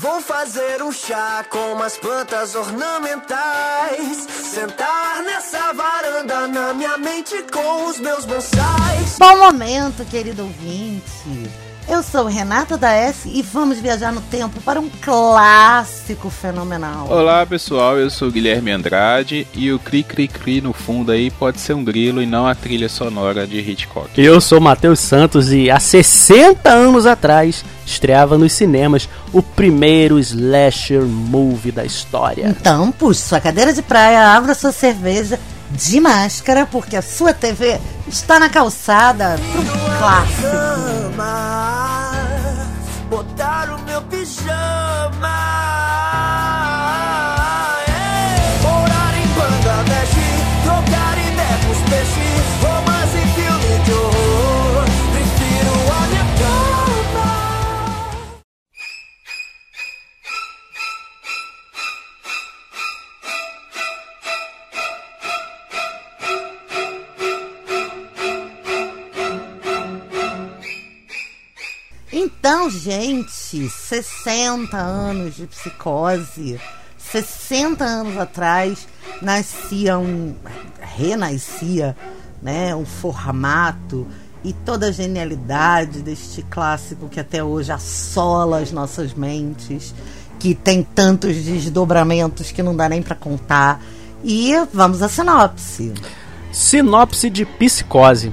Vou fazer um chá com umas plantas ornamentais. Sentar nessa varanda na minha mente com os meus bonsais. Bom momento, querido ouvinte. Eu sou Renata da S e vamos viajar no tempo para um clássico fenomenal. Olá pessoal, eu sou Guilherme Andrade e o cri cri cri no fundo aí pode ser um grilo e não a trilha sonora de Hitchcock. Eu sou Matheus Santos e há 60 anos atrás estreava nos cinemas o primeiro slasher movie da história. Então, puxe sua cadeira de praia, abra sua cerveja de máscara, porque a sua TV está na calçada um clássico. Então, gente, 60 anos de psicose. 60 anos atrás nascia um. renascia, né? Um formato e toda a genialidade deste clássico que até hoje assola as nossas mentes, que tem tantos desdobramentos que não dá nem para contar. E vamos à sinopse. Sinopse de Psicose.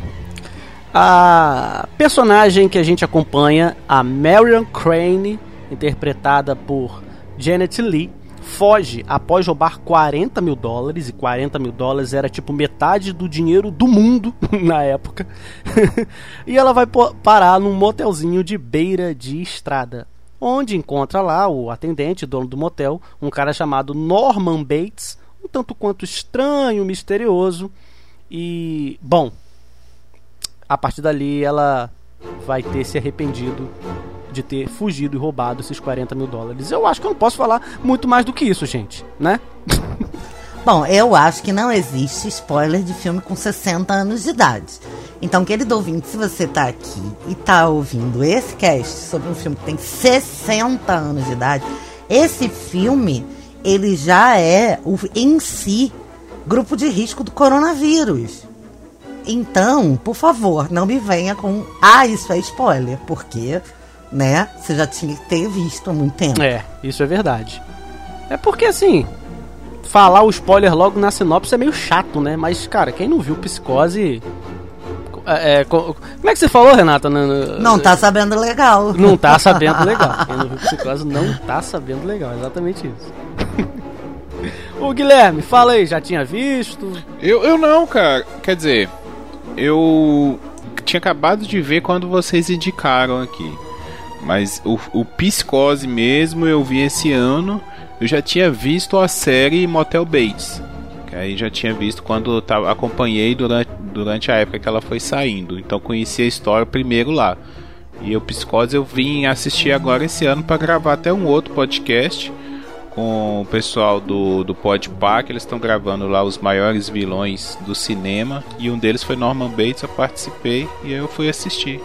A personagem que a gente acompanha, a Marion Crane, interpretada por Janet Lee, foge após roubar 40 mil dólares, e 40 mil dólares era tipo metade do dinheiro do mundo na época. e ela vai parar num motelzinho de beira de estrada, onde encontra lá o atendente, dono do motel, um cara chamado Norman Bates, um tanto quanto estranho, misterioso. E, bom, a partir dali ela vai ter se arrependido de ter fugido e roubado esses 40 mil dólares. Eu acho que eu não posso falar muito mais do que isso, gente, né? Bom, eu acho que não existe spoiler de filme com 60 anos de idade. Então, querido ouvinte, se você tá aqui e tá ouvindo esse cast sobre um filme que tem 60 anos de idade, esse filme, ele já é o, em si grupo de risco do coronavírus. Então, por favor, não me venha com ah, isso é spoiler, porque, né, você já tinha que ter visto há muito tempo. É, isso é verdade. É porque assim, falar o spoiler logo na sinopse é meio chato, né? Mas, cara, quem não viu Psicose. É, é, co- como é que você falou, Renata? Não tá sabendo legal. Não tá sabendo legal. Quem não viu Psicose não tá sabendo legal, exatamente isso. Ô Guilherme, fala aí, já tinha visto? Eu, eu não, cara. Quer dizer, eu tinha acabado de ver quando vocês indicaram aqui. Mas o, o Psicose mesmo eu vi esse ano. Eu já tinha visto a série Motel Bates. Que aí já tinha visto quando eu tava, acompanhei durante, durante a época que ela foi saindo. Então conheci a história primeiro lá. E o Psicose eu vim assistir agora esse ano para gravar até um outro podcast com o pessoal do, do Podpah, que eles estão gravando lá os maiores vilões do cinema. E um deles foi Norman Bates, eu participei e aí eu fui assistir.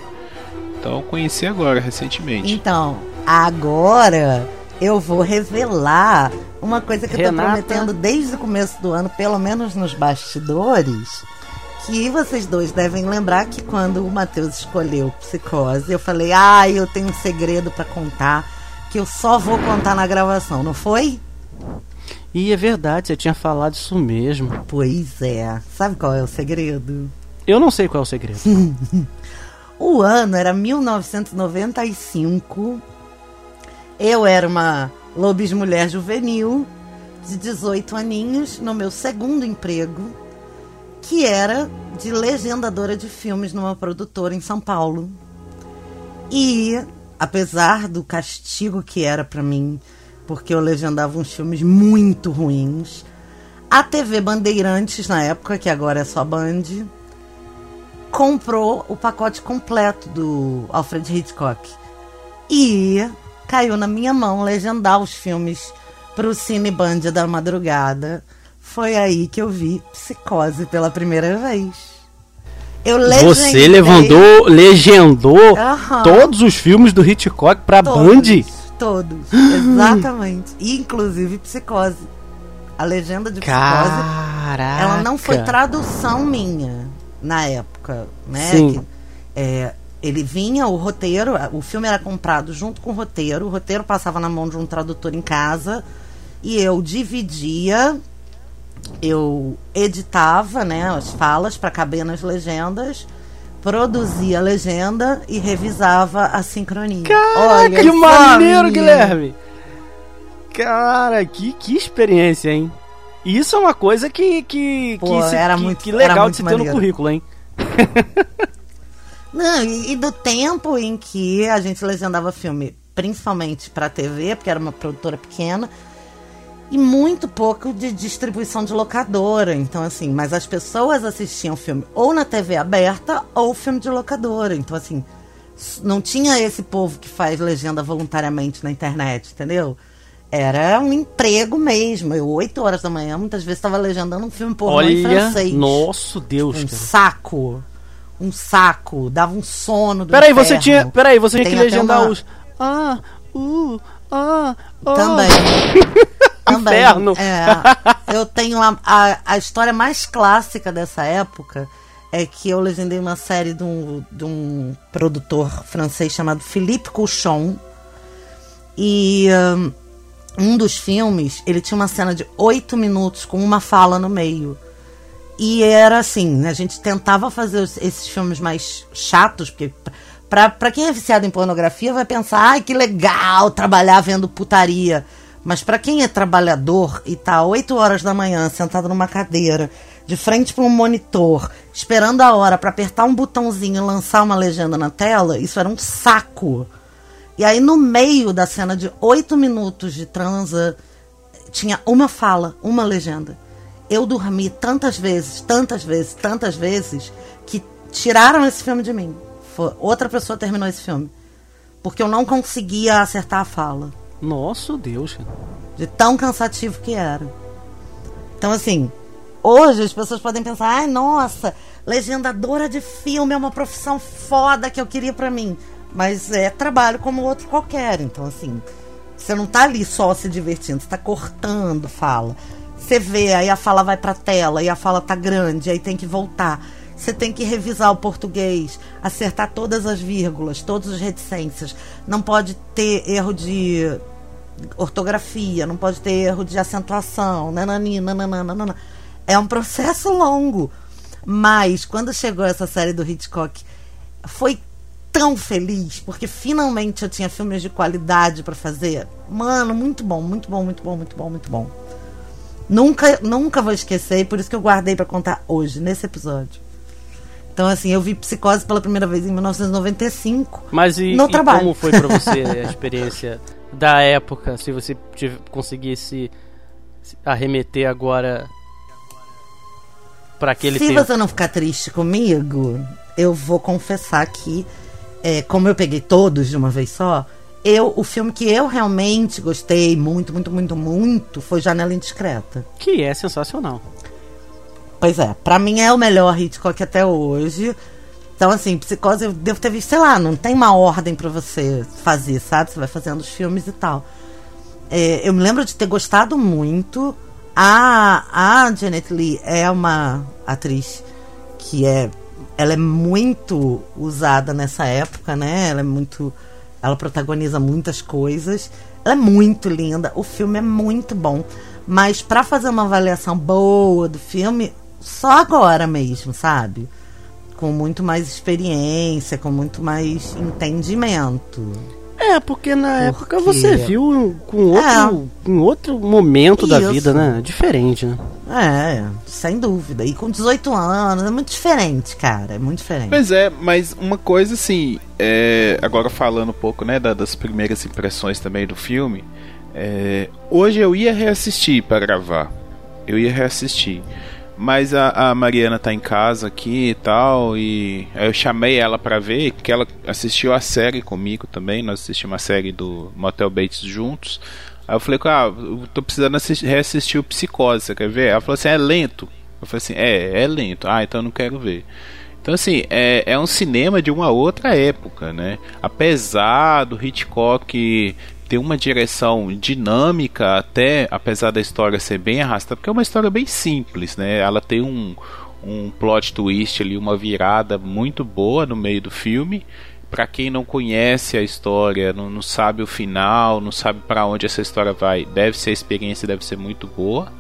Então eu conheci agora, recentemente. Então, agora eu vou revelar uma coisa que eu tô Renata. prometendo desde o começo do ano, pelo menos nos bastidores. Que vocês dois devem lembrar que quando o Matheus escolheu Psicose, eu falei: Ah, eu tenho um segredo pra contar que eu só vou contar na gravação, não foi? E é verdade, você tinha falado isso mesmo. Pois é. Sabe qual é o segredo? Eu não sei qual é o segredo. O ano era 1995. Eu era uma lobis mulher juvenil de 18 aninhos no meu segundo emprego, que era de legendadora de filmes numa produtora em São Paulo. E apesar do castigo que era pra mim, porque eu legendava uns filmes muito ruins, a TV Bandeirantes na época, que agora é só Band, comprou o pacote completo do Alfred Hitchcock. E caiu na minha mão legendar os filmes pro Cine Band da madrugada. Foi aí que eu vi Psicose pela primeira vez. Você levantou, legendou Aham. todos os filmes do Hitchcock pra todos, Band? Todos, exatamente. Inclusive Psicose. A legenda de Psicose, Caraca. ela não foi tradução minha na época, né? Sim. Que, é, ele vinha, o roteiro, o filme era comprado junto com o roteiro, o roteiro passava na mão de um tradutor em casa e eu dividia, eu editava, né, as falas para caber nas legendas, produzia a legenda e revisava a sincronia. Caraca, que só, maneiro, menino. Guilherme! Cara, que, que experiência, hein? Isso é uma coisa que, que, Pô, que, se- era que- muito- que legal muito de se ter no maneiro. currículo, hein? Não, e, e do tempo em que a gente legendava filme, principalmente para TV, porque era uma produtora pequena, e muito pouco de distribuição de locadora. Então, assim, mas as pessoas assistiam filme ou na TV aberta ou filme de locadora. Então, assim, não tinha esse povo que faz legenda voluntariamente na internet, entendeu? Era um emprego mesmo. Eu, 8 horas da manhã, muitas vezes estava legendando um filme pornô em Olha, francês. nosso Deus, Um cara. saco. Um saco. Dava um sono do Peraí, você tinha, peraí, você tinha Tem que até legendar uma- os ah, uh, ah, ah. Também. Também. Inferno. É, eu tenho a, a, a história mais clássica dessa época é que eu legendei uma série de um, de um produtor francês chamado Philippe Couchon. E hum, um dos filmes, ele tinha uma cena de oito minutos com uma fala no meio. E era assim, a gente tentava fazer esses filmes mais chatos, porque pra, pra quem é viciado em pornografia vai pensar, ai que legal trabalhar vendo putaria. Mas pra quem é trabalhador e tá 8 horas da manhã sentado numa cadeira, de frente para um monitor, esperando a hora pra apertar um botãozinho e lançar uma legenda na tela, isso era um saco. E aí no meio da cena de 8 minutos de transa, tinha uma fala, uma legenda. Eu dormi tantas vezes, tantas vezes, tantas vezes, que tiraram esse filme de mim. Foi, outra pessoa terminou esse filme. Porque eu não conseguia acertar a fala. Nosso Deus. De tão cansativo que era. Então, assim, hoje as pessoas podem pensar: ai, nossa, legendadora de filme é uma profissão foda que eu queria pra mim. Mas é trabalho como outro qualquer. Então, assim, você não tá ali só se divertindo, você tá cortando fala. Você vê, aí a fala vai pra tela, e a fala tá grande, aí tem que voltar. Você tem que revisar o português, acertar todas as vírgulas, todas as reticências. Não pode ter erro de ortografia, não pode ter erro de acentuação, nanani, nananana. É um processo longo. Mas quando chegou essa série do Hitchcock, foi tão feliz, porque finalmente eu tinha filmes de qualidade pra fazer. Mano, muito bom, muito bom, muito bom, muito bom, muito bom. Nunca, nunca vou esquecer, e por isso que eu guardei pra contar hoje, nesse episódio. Então, assim, eu vi Psicose pela primeira vez em 1995. Mas e, No e trabalho. como foi pra você a experiência da época? Se você conseguisse se arremeter agora pra aquele Se tempo. você não ficar triste comigo, eu vou confessar que, é, como eu peguei todos de uma vez só, eu, o filme que eu realmente gostei muito, muito, muito, muito foi Janela Indiscreta. Que é sensacional. Pois é, pra mim é o melhor Hitchcock até hoje. Então, assim, Psicose eu devo ter visto, sei lá, não tem uma ordem pra você fazer, sabe? Você vai fazendo os filmes e tal. É, eu me lembro de ter gostado muito. A, a Janet Lee é uma atriz que é. Ela é muito usada nessa época, né? Ela é muito. Ela protagoniza muitas coisas. Ela é muito linda. O filme é muito bom. Mas pra fazer uma avaliação boa do filme, só agora mesmo, sabe? Com muito mais experiência, com muito mais entendimento. É, porque na Porque- época você viu com outro, É. em outro momento da Isso. vida, né? Diferente, né? É, sem dúvida. E com 18 anos, é muito diferente, cara. É muito diferente. Pois é, mas uma coisa assim, é, agora falando um pouco né, da- das primeiras impressões também do filme, é, hoje eu ia reassistir para gravar, eu ia reassistir, mas a, a Mariana tá em casa aqui e tal, e eu chamei ela para ver, que ela assistiu a série comigo também, nós assistimos a série do Motel Bates juntos, aí eu falei, ah, eu tô precisando assistir, reassistir o Psicose, você quer ver? Ela falou assim, é lento, eu falei assim, é, é lento, ah, então eu não quero ver. Então, assim, é, é um cinema de uma outra época, né? Apesar do Hitchcock tem uma direção dinâmica, até apesar da história ser bem arrastada, porque é uma história bem simples, né? Ela tem um, um plot twist ali, uma virada muito boa no meio do filme. Para quem não conhece a história, não, não sabe o final, não sabe para onde essa história vai, deve ser a experiência deve ser muito boa.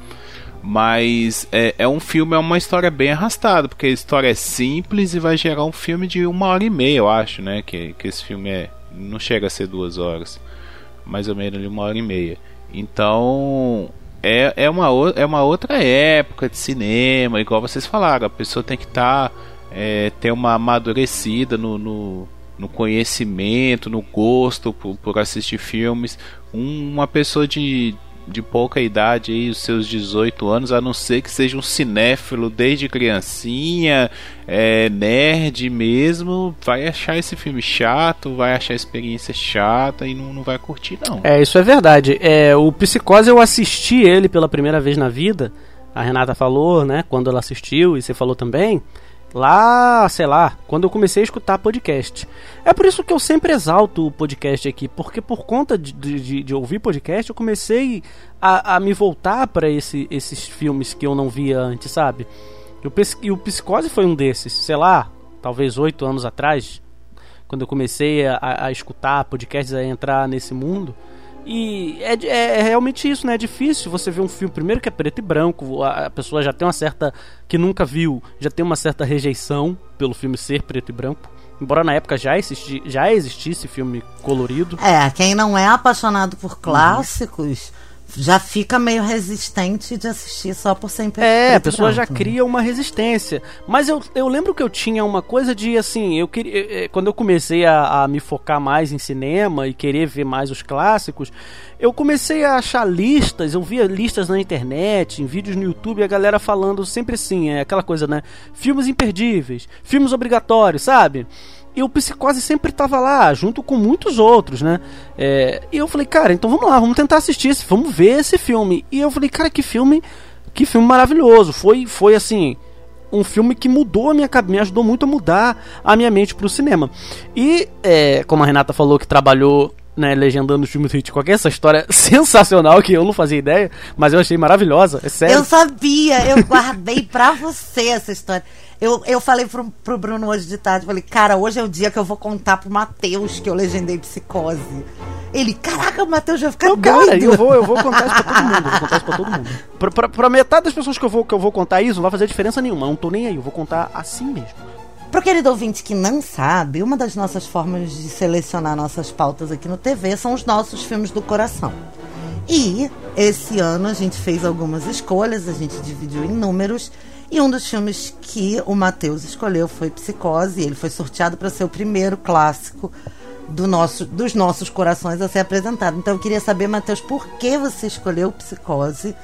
Mas é, é, um filme, é uma história bem arrastada, porque a história é simples e vai gerar um filme de uma hora e meia, eu acho, né? Que, que esse filme é. Não chega a ser duas horas. Mais ou menos uma hora e meia. Então. É, é, uma, é uma outra época de cinema, igual vocês falaram, a pessoa tem que estar. Tá, é, ter uma amadurecida no, no, no conhecimento, no gosto por, por assistir filmes. Um, uma pessoa de, de pouca idade, aí, os seus 18 anos, a não ser que seja um cinéfilo desde criancinha, é, nerd mesmo, vai achar esse filme chato, vai achar a experiência chata e não, não vai curtir, não. É, isso é verdade. É, o Psicose eu assisti ele pela primeira vez na vida. A Renata falou, né, quando ela assistiu, e você falou também lá, sei lá, quando eu comecei a escutar podcast. É por isso que eu sempre exalto o podcast aqui, porque por conta de, de, de ouvir podcast, eu comecei a, a me voltar para esse, esses filmes que eu não via antes, sabe? E o, Psicose foi um desses, sei lá, talvez oito anos atrás, quando eu comecei a, a escutar podcasts, a entrar nesse mundo. E é, é, é, realmente isso, né? É difícil você ver um filme, primeiro que é preto e branco, a, a, pessoa já tem uma certa. que nunca viu, já tem uma certa rejeição pelo filme ser preto e branco. Embora na época já, existi, já existisse filme colorido. É, quem não é apaixonado por clássicos. Uhum já fica meio resistente de assistir só por sempre. É, a pessoa já cria uma resistência. Mas eu, eu lembro que eu tinha uma coisa de assim, eu queria. Eh, quando eu comecei a, a me focar mais em cinema e querer ver mais os clássicos, eu comecei a achar listas, eu via listas na internet, em vídeos no YouTube, a galera falando sempre assim, é aquela coisa, né? Filmes imperdíveis, filmes obrigatórios, sabe? E o Psicose sempre tava lá, junto com muitos outros, né? É, e eu falei, cara, então vamos lá, vamos tentar assistir esse, vamos ver esse filme. E eu falei, cara, que filme, que filme maravilhoso. Foi, foi assim, um filme que mudou a minha cabeça, me ajudou muito a mudar a minha mente pro cinema. E, é, como a Renata falou que trabalhou né, legendando os filmes do Hitchcock, essa história sensacional que eu não fazia ideia, mas eu achei maravilhosa, é sério. Eu sabia, eu guardei pra você essa história. Eu, eu falei pro, pro Bruno hoje de tarde, falei, cara, hoje é o dia que eu vou contar pro Matheus que eu legendei psicose. Ele, caraca, o Matheus vai ficar Não, doido. Cara, eu vou, eu vou contar isso pra todo mundo. Eu vou contar isso pra todo mundo. Pra, pra, pra, metade das pessoas que eu, vou, que eu vou contar isso, não vai fazer diferença nenhuma. Eu não tô nem aí, eu vou contar assim mesmo. Pro querido ouvinte que não sabe, uma das nossas formas de selecionar nossas pautas aqui no TV são os nossos filmes do coração. E esse ano a gente fez algumas escolhas, a gente dividiu em números e um dos filmes que o Matheus escolheu foi Psicose. Ele foi sorteado para ser o primeiro clássico do nosso, dos nossos corações a ser apresentado. Então eu queria saber, Matheus, por que você escolheu Psicose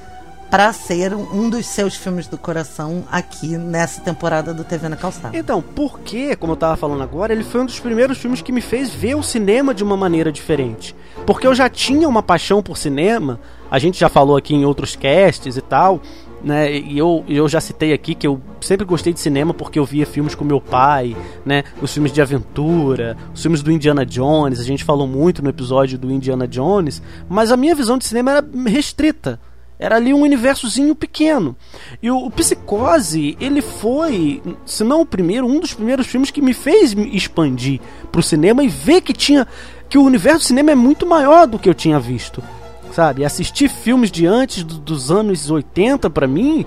para ser um dos seus filmes do coração aqui nessa temporada do TV na Calçada? Então, porque, como eu estava falando agora, ele foi um dos primeiros filmes que me fez ver o cinema de uma maneira diferente. Porque eu já tinha uma paixão por cinema, a gente já falou aqui em outros casts e tal, né? E eu, eu já citei aqui que eu sempre gostei de cinema porque eu via filmes com meu pai, né? Os filmes de aventura, os filmes do Indiana Jones, a gente falou muito no episódio do Indiana Jones, mas a minha visão de cinema era restrita. Era ali um universozinho pequeno. E o, o Psicose, ele foi, se não o primeiro, um dos primeiros filmes que me fez expandir pro cinema e ver que tinha que o universo do cinema é muito maior do que eu tinha visto sabe? Assistir filmes de antes do, dos anos 80 para mim,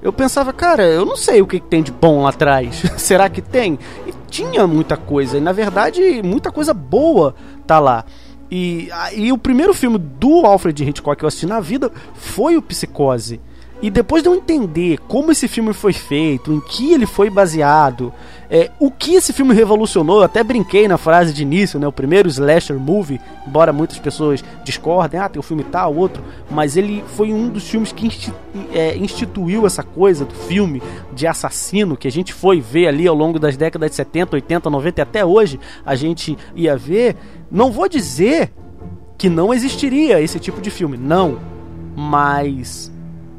eu pensava, cara, eu não sei o que, que tem de bom lá atrás. Será que tem? E tinha muita coisa, e na verdade, muita coisa boa tá lá. E, e o primeiro filme do Alfred Hitchcock que eu assisti na vida foi o Psicose. E depois de eu entender como esse filme foi feito, em que ele foi baseado, é, o que esse filme revolucionou, eu até brinquei na frase de início, né? O primeiro slasher movie, embora muitas pessoas discordem, ah, tem o um filme tal, outro, mas ele foi um dos filmes que é, instituiu essa coisa do filme de assassino que a gente foi ver ali ao longo das décadas de 70, 80, 90 e até hoje a gente ia ver. Não vou dizer que não existiria esse tipo de filme, não, mas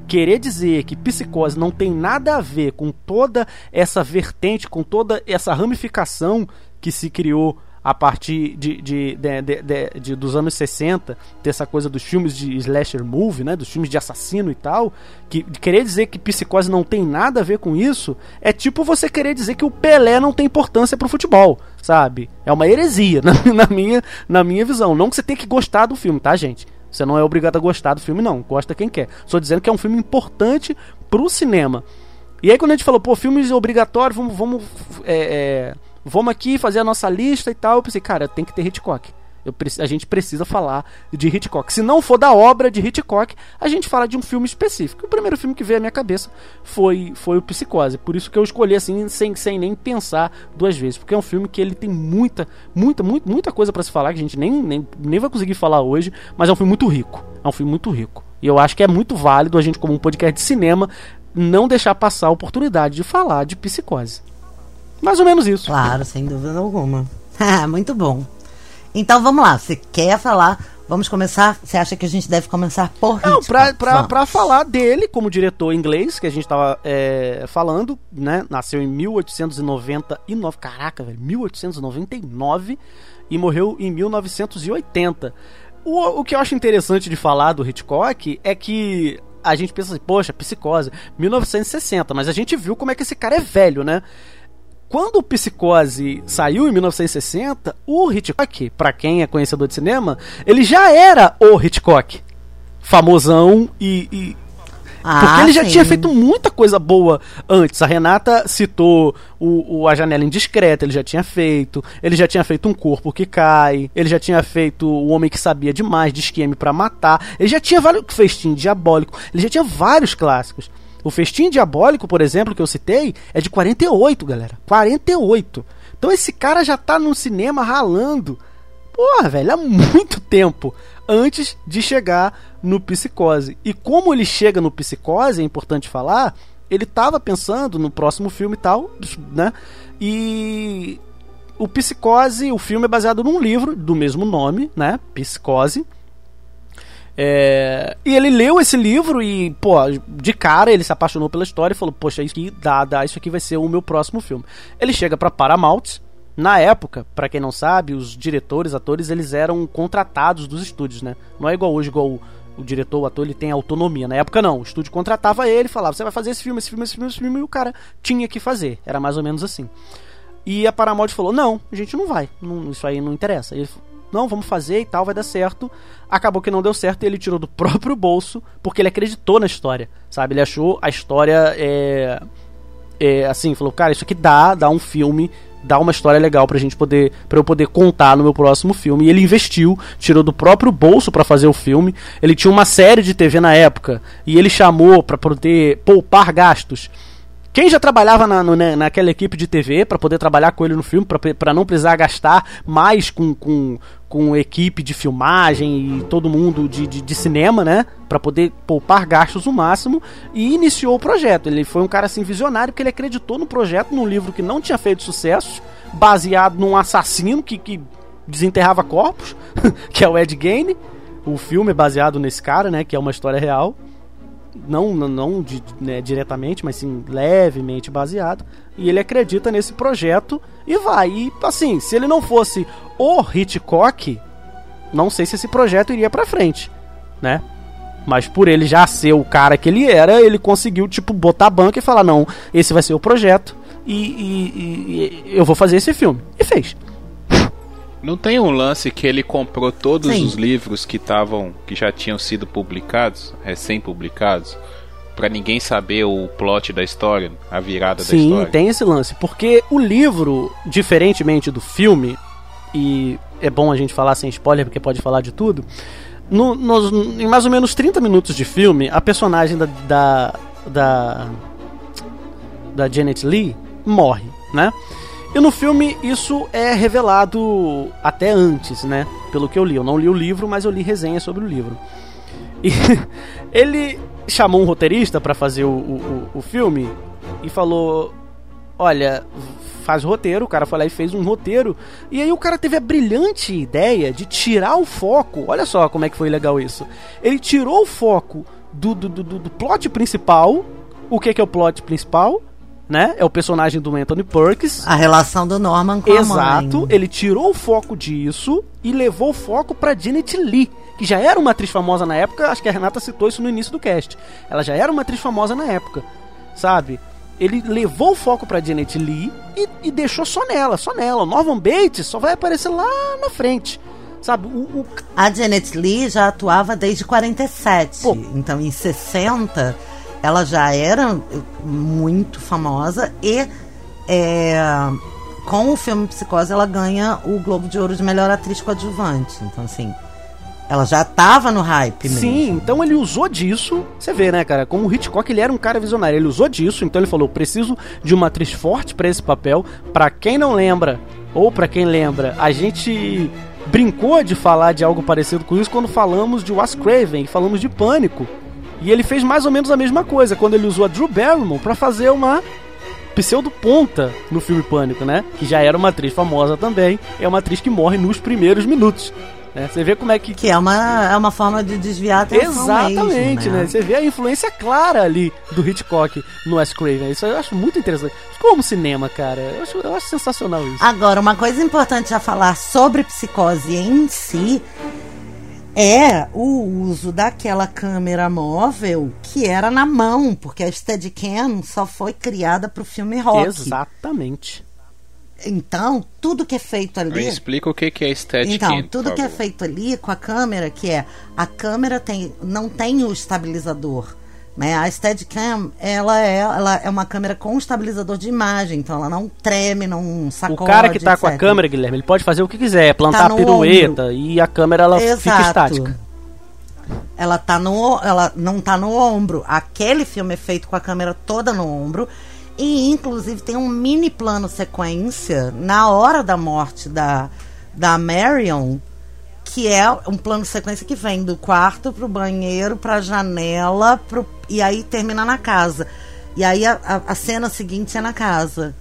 querer dizer que psicose não tem nada a ver com toda essa vertente, com toda essa ramificação que se criou a partir de, de, de, de, dos anos 60, ter essa coisa dos filmes de slasher movie, né, dos filmes de assassino e tal, que querer dizer que psicose não tem nada a ver com isso, é tipo você querer dizer que o Pelé não tem importância pro futebol, sabe? É uma heresia, na, na minha, na minha visão. Não que você tenha que gostar do filme, tá, gente? Você não é obrigado a gostar do filme, não. Gosta quem quer. Só dizendo que é um filme importante pro cinema. E aí quando a gente falou, pô, filmes obrigatórios, vamos, vamos, é, é, vamos aqui fazer a nossa lista e tal, eu pensei, cara, tem que ter Hitchcock. Eu, a gente precisa falar de Hitchcock. Se não for da obra de Hitchcock, a gente fala de um filme específico. O primeiro filme que veio à minha cabeça foi, foi o Psicose. Por isso que eu escolhi assim, sem, sem nem pensar duas vezes. Porque é um filme que ele tem muita, muita, muita, muita coisa para se falar que a gente nem, nem, nem vai conseguir falar hoje. Mas é um filme muito rico. É um filme muito rico. E eu acho que é muito válido a gente, como um podcast de cinema, não deixar passar a oportunidade de falar de psicose. Mais ou menos isso. Claro, sem dúvida alguma. muito bom. Então vamos lá, você quer falar? Vamos começar? Você acha que a gente deve começar por Não, pra, pra, pra, falar dele como diretor inglês, que a gente tava é, falando, né? Nasceu em 1899. Caraca, velho, 1899 e morreu em 1980. O, o que eu acho interessante de falar do Hitchcock é que a gente pensa assim, poxa, psicose, 1960, mas a gente viu como é que esse cara é velho, né? Quando o Psicose saiu em 1960, o Hitchcock, para quem é conhecedor de cinema, ele já era o Hitchcock. Famosão e, e ah, Porque ele já sim. tinha feito muita coisa boa antes. A Renata citou o, o, A Janela Indiscreta, ele já tinha feito. Ele já tinha feito Um Corpo que Cai. Ele já tinha feito O Homem que Sabia Demais, de Esquema para Matar. Ele já tinha vários. Festim Diabólico. Ele já tinha vários clássicos. O Festim Diabólico, por exemplo, que eu citei, é de 48, galera. 48. Então esse cara já tá no cinema ralando. Porra, velho, há muito tempo antes de chegar no Psicose. E como ele chega no Psicose, é importante falar, ele estava pensando no próximo filme e tal, né? E o Psicose, o filme é baseado num livro do mesmo nome, né? Psicose. É... E ele leu esse livro e, pô, de cara ele se apaixonou pela história e falou: Poxa, isso aqui dá, dá, isso aqui vai ser o meu próximo filme. Ele chega para Paramount, na época, para quem não sabe, os diretores, atores, eles eram contratados dos estúdios, né? Não é igual hoje, igual o, o diretor, o ator, ele tem autonomia. Na época não, o estúdio contratava ele, falava: "Você vai fazer esse filme, esse filme, esse filme, esse filme", e o cara tinha que fazer. Era mais ou menos assim. E a Paramount falou: "Não, a gente não vai. Não, isso aí não interessa". Ele não, vamos fazer e tal, vai dar certo. Acabou que não deu certo e ele tirou do próprio bolso, porque ele acreditou na história, sabe? Ele achou a história é, é assim, falou, cara, isso aqui dá, dá um filme dar uma história legal pra gente poder para eu poder contar no meu próximo filme. E ele investiu, tirou do próprio bolso para fazer o filme. Ele tinha uma série de TV na época e ele chamou para poder poupar gastos. Quem já trabalhava na, né, naquela equipe de TV para poder trabalhar com ele no filme, para não precisar gastar mais com, com, com equipe de filmagem e todo mundo de, de, de cinema, né? Para poder poupar gastos o máximo e iniciou o projeto. Ele foi um cara assim visionário porque ele acreditou no projeto, num livro que não tinha feito sucesso, baseado num assassino que, que desenterrava corpos, que é o Ed Gain. O filme é baseado nesse cara, né? Que é uma história real não, não de, né, diretamente, mas sim levemente baseado. E ele acredita nesse projeto e vai. E assim, se ele não fosse o Hitchcock, não sei se esse projeto iria para frente, né? Mas por ele já ser o cara que ele era, ele conseguiu, tipo, botar a banca e falar: não, esse vai ser o projeto e, e, e eu vou fazer esse filme. E fez. Não tem um lance que ele comprou todos Sim. os livros que estavam que já tinham sido publicados, recém-publicados, para ninguém saber o plot da história, a virada Sim, da história. Sim, tem esse lance, porque o livro, diferentemente do filme, e é bom a gente falar sem spoiler porque pode falar de tudo. No, nos, em mais ou menos 30 minutos de filme, a personagem da, da, da, da Janet Lee morre, né? E no filme isso é revelado até antes, né? Pelo que eu li. Eu não li o livro, mas eu li resenha sobre o livro. E ele chamou um roteirista para fazer o, o, o filme e falou: Olha, faz roteiro. O cara foi lá e fez um roteiro. E aí o cara teve a brilhante ideia de tirar o foco. Olha só como é que foi legal isso. Ele tirou o foco do, do, do, do plot principal. O que que é o plot principal? Né? É o personagem do Anthony Perkins. A relação do Norman com Exato. a mãe. Ele tirou o foco disso e levou o foco pra Janet Lee, que já era uma atriz famosa na época. Acho que a Renata citou isso no início do cast. Ela já era uma atriz famosa na época, sabe? Ele levou o foco pra Janet Lee e, e deixou só nela, só nela. O Norman Bates só vai aparecer lá na frente. Sabe, o, o- A Janet Lee já atuava desde 47. Pô. Então, em 60, ela já era muito famosa e é, com o filme Psicose ela ganha o Globo de Ouro de melhor atriz coadjuvante. Então, assim, ela já tava no hype mesmo. Sim, então ele usou disso. Você vê, né, cara? Como o Hitchcock ele era um cara visionário, ele usou disso. Então ele falou: preciso de uma atriz forte pra esse papel. Pra quem não lembra ou pra quem lembra, a gente brincou de falar de algo parecido com isso quando falamos de Wes Craven, falamos de Pânico. E ele fez mais ou menos a mesma coisa quando ele usou a Drew Barrymore pra fazer uma pseudo ponta no filme Pânico, né? Que já era uma atriz famosa também. É uma atriz que morre nos primeiros minutos. né? Você vê como é que Que é uma, é uma forma de desviar a atenção Exatamente, mesmo, né? Você vê a influência clara ali do Hitchcock no Wes Craven. Isso eu acho muito interessante. Como cinema, cara. Eu acho, eu acho sensacional isso. Agora, uma coisa importante a falar sobre psicose em si é o uso daquela câmera móvel que era na mão, porque a Steadicam só foi criada para o filme rock. Exatamente. Então, tudo que é feito ali. Me explica o que que é Steadicam, Então, tudo que é feito ali com a câmera, que é a câmera tem, não tem o estabilizador. Né? A Steadicam, ela é, ela é uma câmera com estabilizador de imagem, então ela não treme, não O sacode. cara que tá com a câmera, Guilherme, ele pode fazer o que quiser, plantar Tá no pirueta e a câmera ela fica estática. Ela tá no, ela não tá no ombro. Aquele filme é feito com a câmera toda no ombro e inclusive tem um mini plano sequência na hora da morte da da Marion, que é um plano sequência que vem do quarto pro banheiro, pra janela, pro, e aí termina na casa. E aí a, a, a cena seguinte é na casa.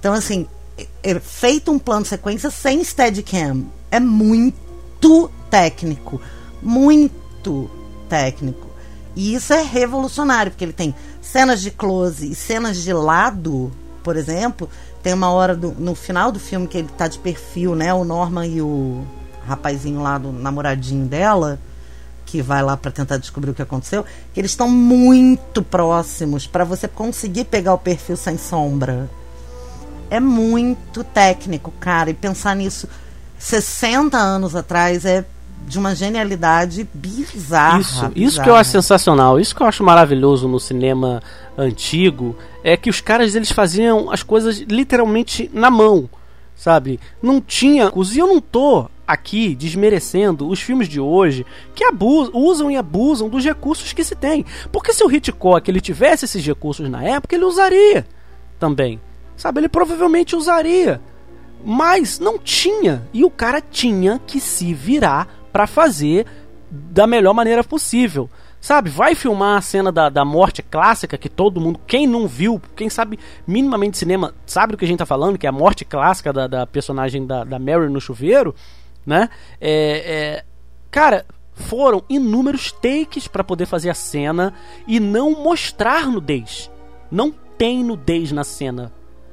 Então, assim, é, é feito um plano sequência sem Steadicam. É muito técnico. Muito técnico. E isso é revolucionário, porque ele tem cenas de close e cenas de lado, por exemplo. Tem uma hora do- no final do filme que ele tá de perfil, né? O Norman e o rapazinho lá do namoradinho dela, que vai lá pra tentar descobrir o que aconteceu, que eles estão muito próximos pra você conseguir pegar o perfil sem sombra. É muito técnico, cara, e pensar nisso 60 anos atrás é de uma genialidade bizarra. Isso, isso que eu acho sensacional, isso que eu acho maravilhoso no cinema antigo é que os caras eles faziam as coisas literalmente na mão, sabe? Não tinha, e eu não tô aqui desmerecendo os filmes de hoje que abusam, usam e abusam dos recursos que se tem. Porque se o Hitchcock ele tivesse esses recursos na época, ele usaria também. Sabe, ele provavelmente usaria. Mas não tinha. E o cara tinha que se virar pra fazer da melhor maneira possível. Sabe, vai filmar a cena da, da morte clássica que todo mundo, quem não viu, quem sabe minimamente cinema, sabe do que a gente tá falando, que é a morte clássica da, da personagem da, da Mary no chuveiro, né? É, é, cara, foram inúmeros takes pra poder fazer a cena e não mostrar nudez. Não tem nudez na cena,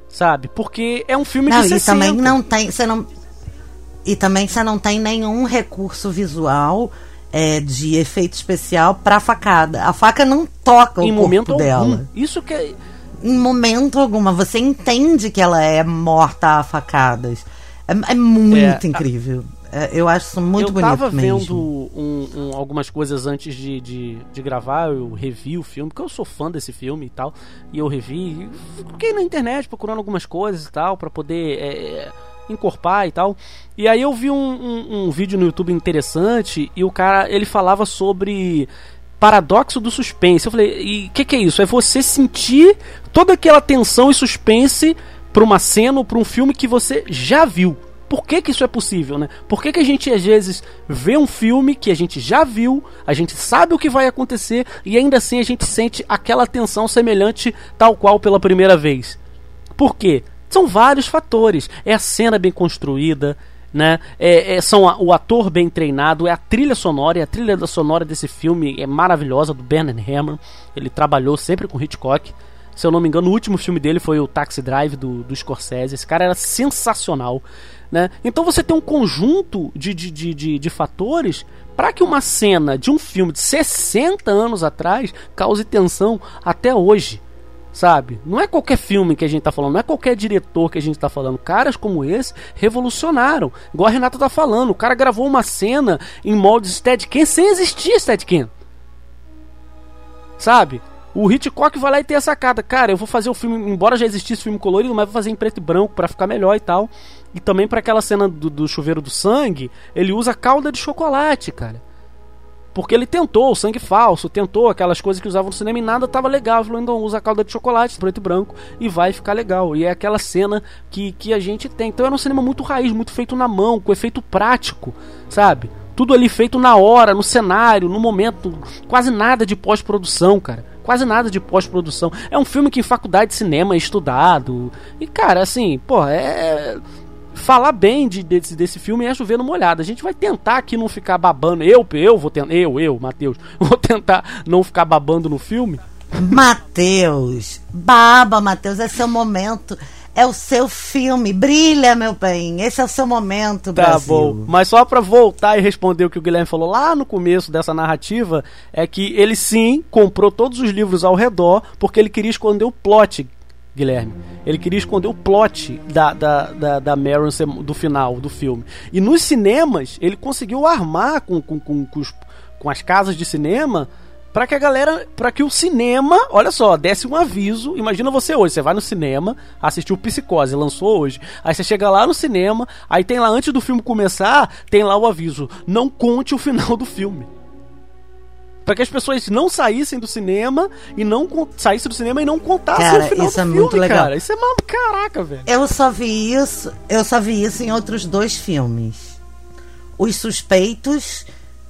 sabe? Porque é um filme Não, de e 60. também não tem. Você não, e também você não tem nenhum recurso visual é, de efeito especial pra facada. A faca não toca o em corpo momento dela. algum. Isso que é, Em momento alguma. Você entende que ela é morta a facadas. É, é muito É, incrível. É, eu acho isso muito eu bonito tava mesmo. vendo um- um- algumas coisas antes de, de, de gravar, eu revi o filme, porque eu sou fã desse filme e tal, e eu revi, fiquei na internet procurando algumas coisas e tal, pra poder é, encorpar e tal, e aí eu vi um, um- um vídeo no YouTube interessante, e o cara, ele falava sobre paradoxo do suspense, eu falei, e o que, que é isso? É você sentir toda aquela tensão e suspense pra uma cena ou pra um filme que você já viu, por que, que isso é possível, né? Por que, que a gente às vezes vê um filme que a gente já viu, a gente sabe o que vai acontecer e ainda assim a gente sente aquela tensão semelhante tal qual pela primeira vez? Por quê? São vários fatores. É a cena bem construída, né? É, é- são a- o ator bem treinado, é a trilha sonora, e a trilha da sonora desse filme é maravilhosa, do Bernard Herrmann. Ele trabalhou sempre com Hitchcock, Se eu não me engano, o último filme dele foi o Taxi Drive do, do Scorsese. Esse cara era sensacional. Né? Então você tem um conjunto de, de, de, de, de fatores para que uma cena de um filme de 60 anos atrás cause tensão até hoje. Sabe? Não é qualquer filme que a gente tá falando, não é qualquer diretor que a gente tá falando. Caras como esse revolucionaram. Igual a Renata tá falando, o cara gravou uma cena em molde Steadicam sem existir Steadicam. Sabe? O Hitchcock vai lá e tem a sacada. Cara, eu vou fazer o filme, embora já existisse filme colorido, mas vou fazer em preto e branco para ficar melhor e tal. E também para aquela cena do, do chuveiro do sangue, ele usa calda de chocolate, cara. Porque ele tentou o sangue falso, tentou aquelas coisas que usavam no cinema e nada tava legal. Ele então usa calda de chocolate, preto e branco, e vai ficar legal. E é aquela cena que, que a gente tem. Então era um cinema muito raiz, muito feito na mão, com efeito prático, sabe? Tudo ali feito na hora, no cenário, no momento. Quase nada de pós-produção, cara. Quase nada de pós-produção. É um filme que em faculdade de cinema é estudado. E, cara, assim, pô, é falar bem de, desse, desse filme é chover numa olhada. A gente vai tentar aqui não ficar babando. Eu, eu vou tentar. Eu, eu, Matheus, vou tentar não ficar babando no filme. Matheus, baba, Matheus, é seu momento. É o seu filme. Brilha, meu bem. Esse é o seu momento, Tá Brasil. bom. Mas só pra voltar e responder o que o Guilherme falou lá no começo dessa narrativa, é que ele sim comprou todos os livros ao redor porque ele queria esconder o plot Guilherme. Ele queria esconder o plot da, da, da, da Marion do final do filme. E nos cinemas, ele conseguiu armar com, com, com, com, os- com as casas de cinema para que a galera. para que o cinema, olha só, desse um aviso. Imagina você hoje, você vai no cinema, assistiu Psicose, lançou hoje. Aí você chega lá no cinema, aí tem lá, antes do filme começar, tem lá o aviso: não conte o final do filme. Pra que as pessoas não saíssem do cinema e não saíssem do cinema e não contassem Cara, o final isso do é filme, muito legal. cara. Isso é uma caraca, velho. Eu só vi isso, eu só vi isso em outros dois filmes. Os Suspeitos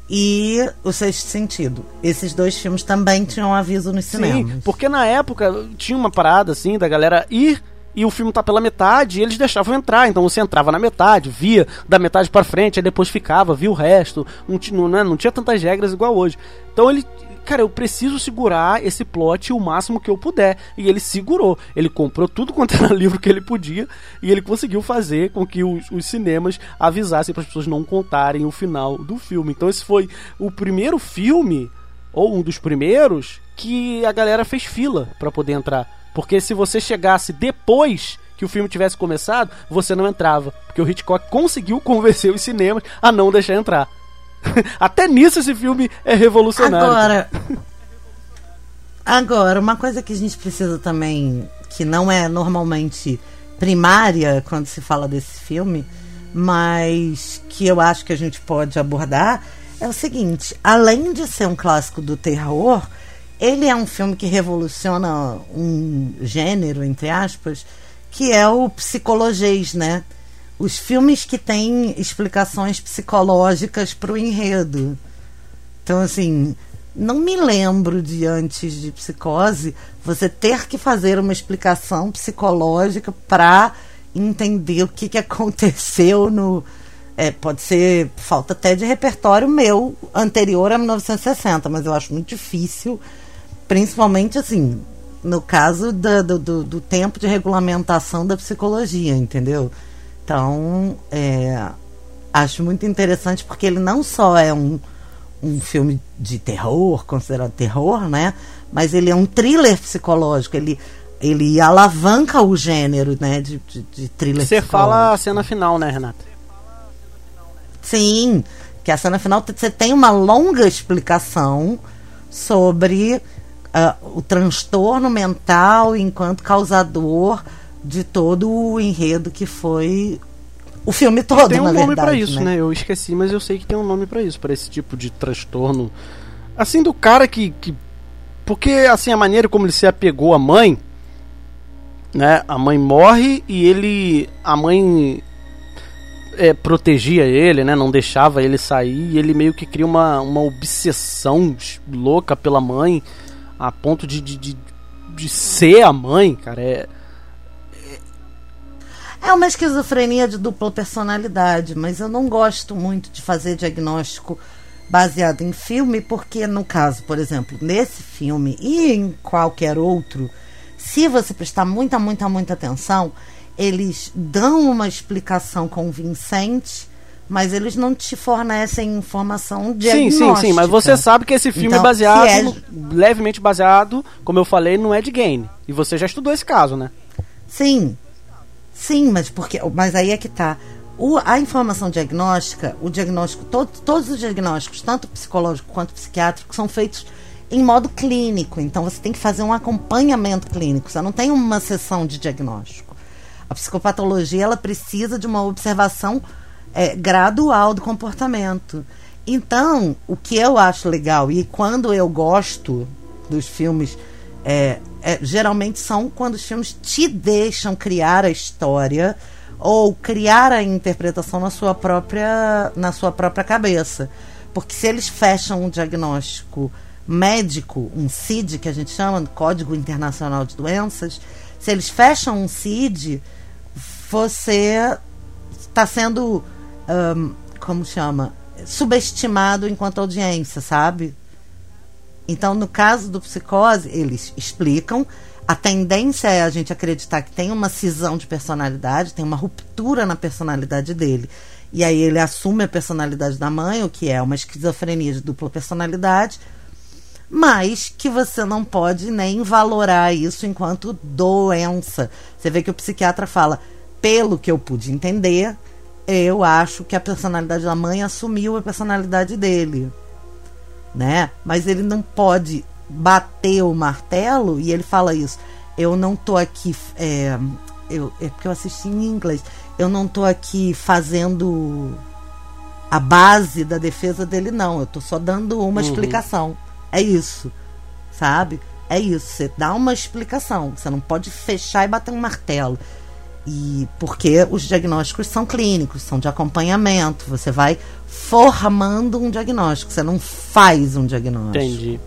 e O Sexto Sentido. Esses dois filmes também tinham aviso nos cinemas. Sim, porque na época tinha uma parada assim da galera ir e o filme tá pela metade e eles deixavam entrar. Então você entrava na metade, via da metade pra frente, aí depois ficava, via o resto. Não, não, né, não tinha tantas regras igual hoje. Então ele. Cara, eu preciso segurar esse plot o máximo que eu puder. E ele segurou. Ele comprou tudo quanto era livro que ele podia. E ele conseguiu fazer com que os, os cinemas avisassem para as pessoas não contarem o final do filme. Então esse foi o primeiro filme ou um dos primeiros, que a galera fez fila pra poder entrar. Porque se você chegasse depois que o filme tivesse começado, você não entrava. Porque o Hitchcock conseguiu convencer os cinemas a não deixar entrar. Até nisso esse filme é revolucionário. Agora, agora, uma coisa que a gente precisa também, que não é normalmente primária quando se fala desse filme, mas que eu acho que a gente pode abordar, é o seguinte: além de ser um clássico do terror, ele é um filme que revoluciona um gênero, entre aspas, que é o psicologês, né? Os filmes que têm explicações psicológicas para o enredo. Então, assim, não me lembro de antes de psicose você ter que fazer uma explicação psicológica para entender o que, que aconteceu no. É, pode ser falta até de repertório meu anterior a 1960, mas eu acho muito difícil, principalmente assim, no caso do, do, do tempo de regulamentação da psicologia, entendeu? Então, é, acho muito interessante porque ele não só é um, um filme de terror, considerado terror, né? Mas ele é um thriller psicológico. Ele, ele alavanca o gênero, né? De, de, de thriller Você fala a cena final, né, Renata? Sim, que a cena final você tem uma longa explicação sobre ah, o transtorno mental enquanto causador de todo o enredo que foi o filme todo, tem um na nome verdade. pra isso, né? Eu esqueci, mas eu sei que tem um nome pra isso, pra esse tipo de transtorno. Assim, do cara que, que. Porque, assim, a maneira como ele se apegou à mãe. Né? A mãe morre e ele. A mãe. é, protegia ele, né? Não deixava ele sair. E ele meio que cria uma, uma obsessão louca pela mãe. A ponto de, de, de, de ser a mãe, cara. É. É uma esquizofrenia de dupla personalidade, mas eu não gosto muito de fazer diagnóstico baseado em filme, porque no caso, por exemplo, nesse filme e em qualquer outro, se você prestar muita, muita, muita atenção, eles dão uma explicação convincente, mas eles não te fornecem informação Sim, diagnóstica. sim, sim, mas você sabe que esse filme Então, é baseado, se é- levemente baseado, como eu falei, no Ed Gain. E você já estudou esse caso, né? Sim. Sim, mas porque. Mas aí é que tá. O- a informação diagnóstica, o diagnóstico, todo- todos os diagnósticos, tanto psicológico quanto psiquiátrico, são feitos em modo clínico. Então você tem que fazer um acompanhamento clínico. Você não tem uma sessão de diagnóstico. A psicopatologia ela precisa de uma observação é, gradual do comportamento. Então, o que eu acho legal, e quando eu gosto dos filmes, é, é, geralmente são quando os filmes te deixam criar a história ou criar a interpretação na sua própria, na sua própria cabeça. Porque se eles fecham um diagnóstico médico, um CID que a gente chama, Código Internacional de Doenças, se eles fecham um CID, você está sendo, ahn, como chama, subestimado enquanto audiência, sabe? Então, no caso do psicose, eles explicam. A tendência é a gente acreditar que tem uma cisão de personalidade, tem uma ruptura na personalidade dele. E aí ele assume a personalidade da mãe, o que é uma esquizofrenia de dupla personalidade, mas que você não pode nem valorar isso enquanto doença. Você vê que o psiquiatra fala, pelo que eu pude entender, eu acho que a personalidade da mãe assumiu a personalidade dele né? Mas ele não pode bater o martelo e ele fala isso. Eu não tô aqui, é, eu, é porque eu assisti em inglês. Eu não tô aqui fazendo a base da defesa dele, não. Eu tô só dando uma explicação. É isso, sabe? É isso. Você dá uma explicação. Você não pode fechar e bater um martelo. E porque os diagnósticos são clínicos, são de acompanhamento. Você vai formando um diagnóstico, você não faz um diagnóstico. Entendi.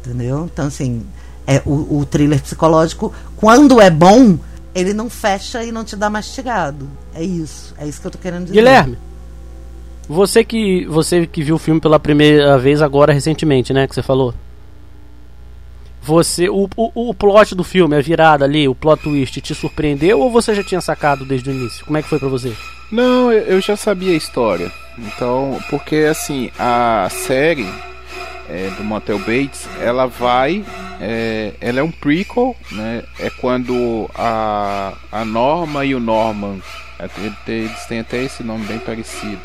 Entendeu? Então, assim, é, o, o thriller psicológico, quando é bom, ele não fecha e não te dá mastigado. É isso. É isso que eu tô querendo dizer. Guilherme, você que você que viu o filme pela primeira vez agora recentemente, né, que você falou. Você o, o, o plot do filme, a virada ali, o plot twist te surpreendeu ou você já tinha sacado desde o início? Como é que foi pra você? Não, eu, já sabia a história. Então, porque assim, a série é, do Motel Bates, ela vai. é, ela é um prequel, né? É quando a, a Norma e o Norman, até- eles têm até esse nome bem parecido,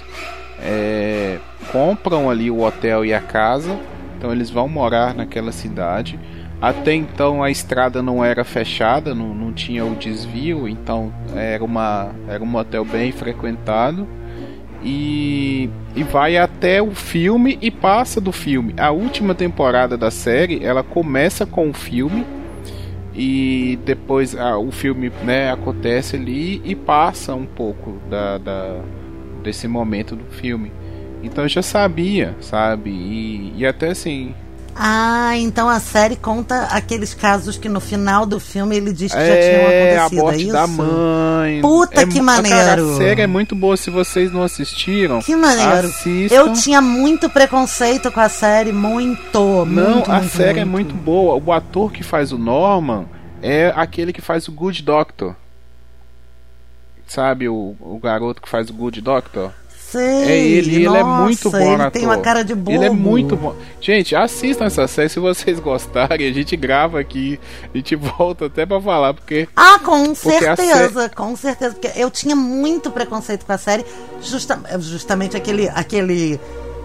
é, compram ali o hotel e a casa. Então eles vão morar naquela cidade. Até então a estrada não era fechada, não, não tinha o desvio, então era, uma, era um motel bem frequentado. E, e vai até o filme e passa do filme. A última temporada da série ela começa com o filme e depois ah, o filme né, acontece ali e passa um pouco da, da- desse momento do filme. Então eu já sabia, sabe? E, e até assim, Ah, então a série conta aqueles casos que no final do filme ele diz que já é tinham a acontecido. morte é isso? da mãe. Puta É que maneiro. Cara, a série é muito boa. Se vocês não assistiram, Que maneiro. assistam. Eu tinha muito preconceito com a série, muito. Não, muito, a muito, série é muito boa. O ator que faz o Norman é aquele que faz o Good Doctor. Sabe o, o garoto que faz o Good Doctor? Sei, É ele, ele é muito bom ele ator. tem uma cara de bobo. Ele é muito bom. Gente, assistam essa série se vocês gostarem. A gente grava aqui, a gente volta até pra falar, porque Ah, com Porque certeza, com certeza. Porque eu tinha muito preconceito com a série, justa- justamente aquele, aquele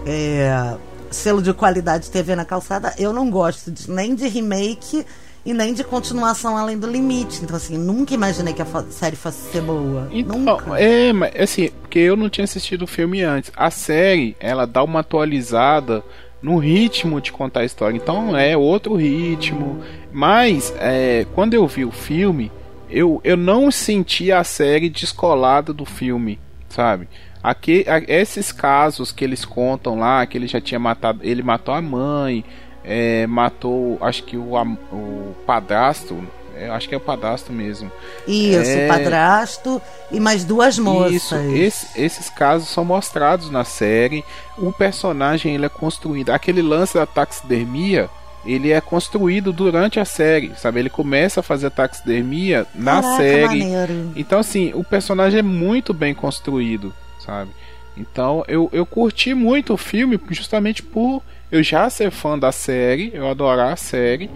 é, selo de qualidade TV na calçada. Eu não gosto de- nem de remake e nem de continuação além do limite. Então, assim, nunca imaginei que a série fosse ser boa. Então, nunca. é, mas assim, porque eu não tinha assistido o filme antes. A série, ela dá uma atualizada no ritmo de contar a história. Então é outro ritmo. Mas é, quando eu vi o filme, eu, eu não senti a série descolada do filme, sabe? Aqui, a- esses casos que eles contam lá, que ele já tinha matado, ele matou a mãe, é, matou, acho que o, o padrasto, é, acho que é o padrasto mesmo. Isso, é- padrasto e mais duas moças. Isso, esse- esses casos são mostrados na série. O personagem ele é construído. Aquele lance da taxidermia ele é construído durante a série, sabe? Ele começa a fazer taxidermia na Caraca, série. maneiro. Então, assim, o personagem é muito bem construído, sabe? Então, eu, eu curti muito o filme justamente por eu já ser fã da série, eu adorar a série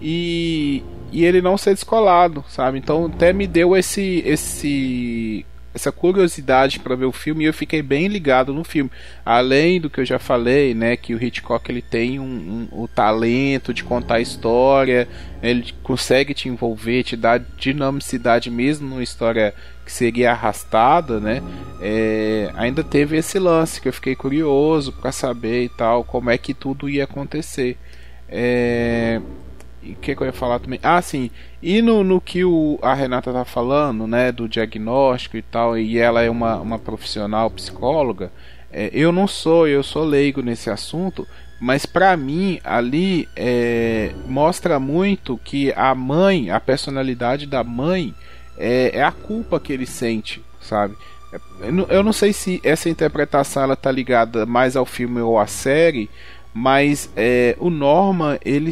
e, e ele não ser descolado, sabe? Então, até me deu esse esse essa curiosidade para ver o filme e eu fiquei bem ligado no filme. Além do que eu já falei, né, que o Hitchcock ele tem um, um, o talento de contar história, ele consegue te envolver, te dar dinamicidade mesmo numa história que seria arrastada, né? É, ainda teve esse lance que eu fiquei curioso para saber e tal como é que tudo ia acontecer. É, o que, que eu ia falar também? Ah, sim. E no, no que o, a Renata tá falando, né, do diagnóstico e tal, e ela é uma, uma profissional psicóloga, é, eu não sou, eu sou leigo nesse assunto, mas para mim ali é, mostra muito que a mãe, a personalidade da mãe, é, é a culpa que ele sente, sabe? Não- eu não sei se essa interpretação ela tá ligada mais ao filme ou à série, mas é, o Norman, ele,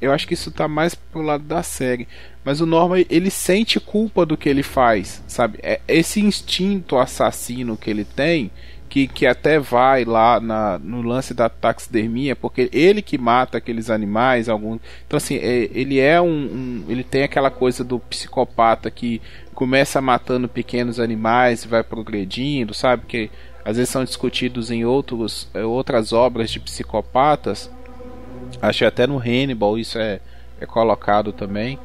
eu acho que isso tá mais pro lado da série. Mas o Norman, ele sente culpa do que ele faz, sabe? É esse instinto assassino que ele tem, que, que até vai lá na, no lance da taxidermia, porque ele que mata aqueles animais, alguns. Então assim, é- ele é um, um- ele tem aquela coisa do psicopata que começa matando pequenos animais e vai progredindo, sabe? Que às vezes são discutidos em outros, eh, outras obras de psicopatas. Acho que até no Hannibal isso é, é colocado também.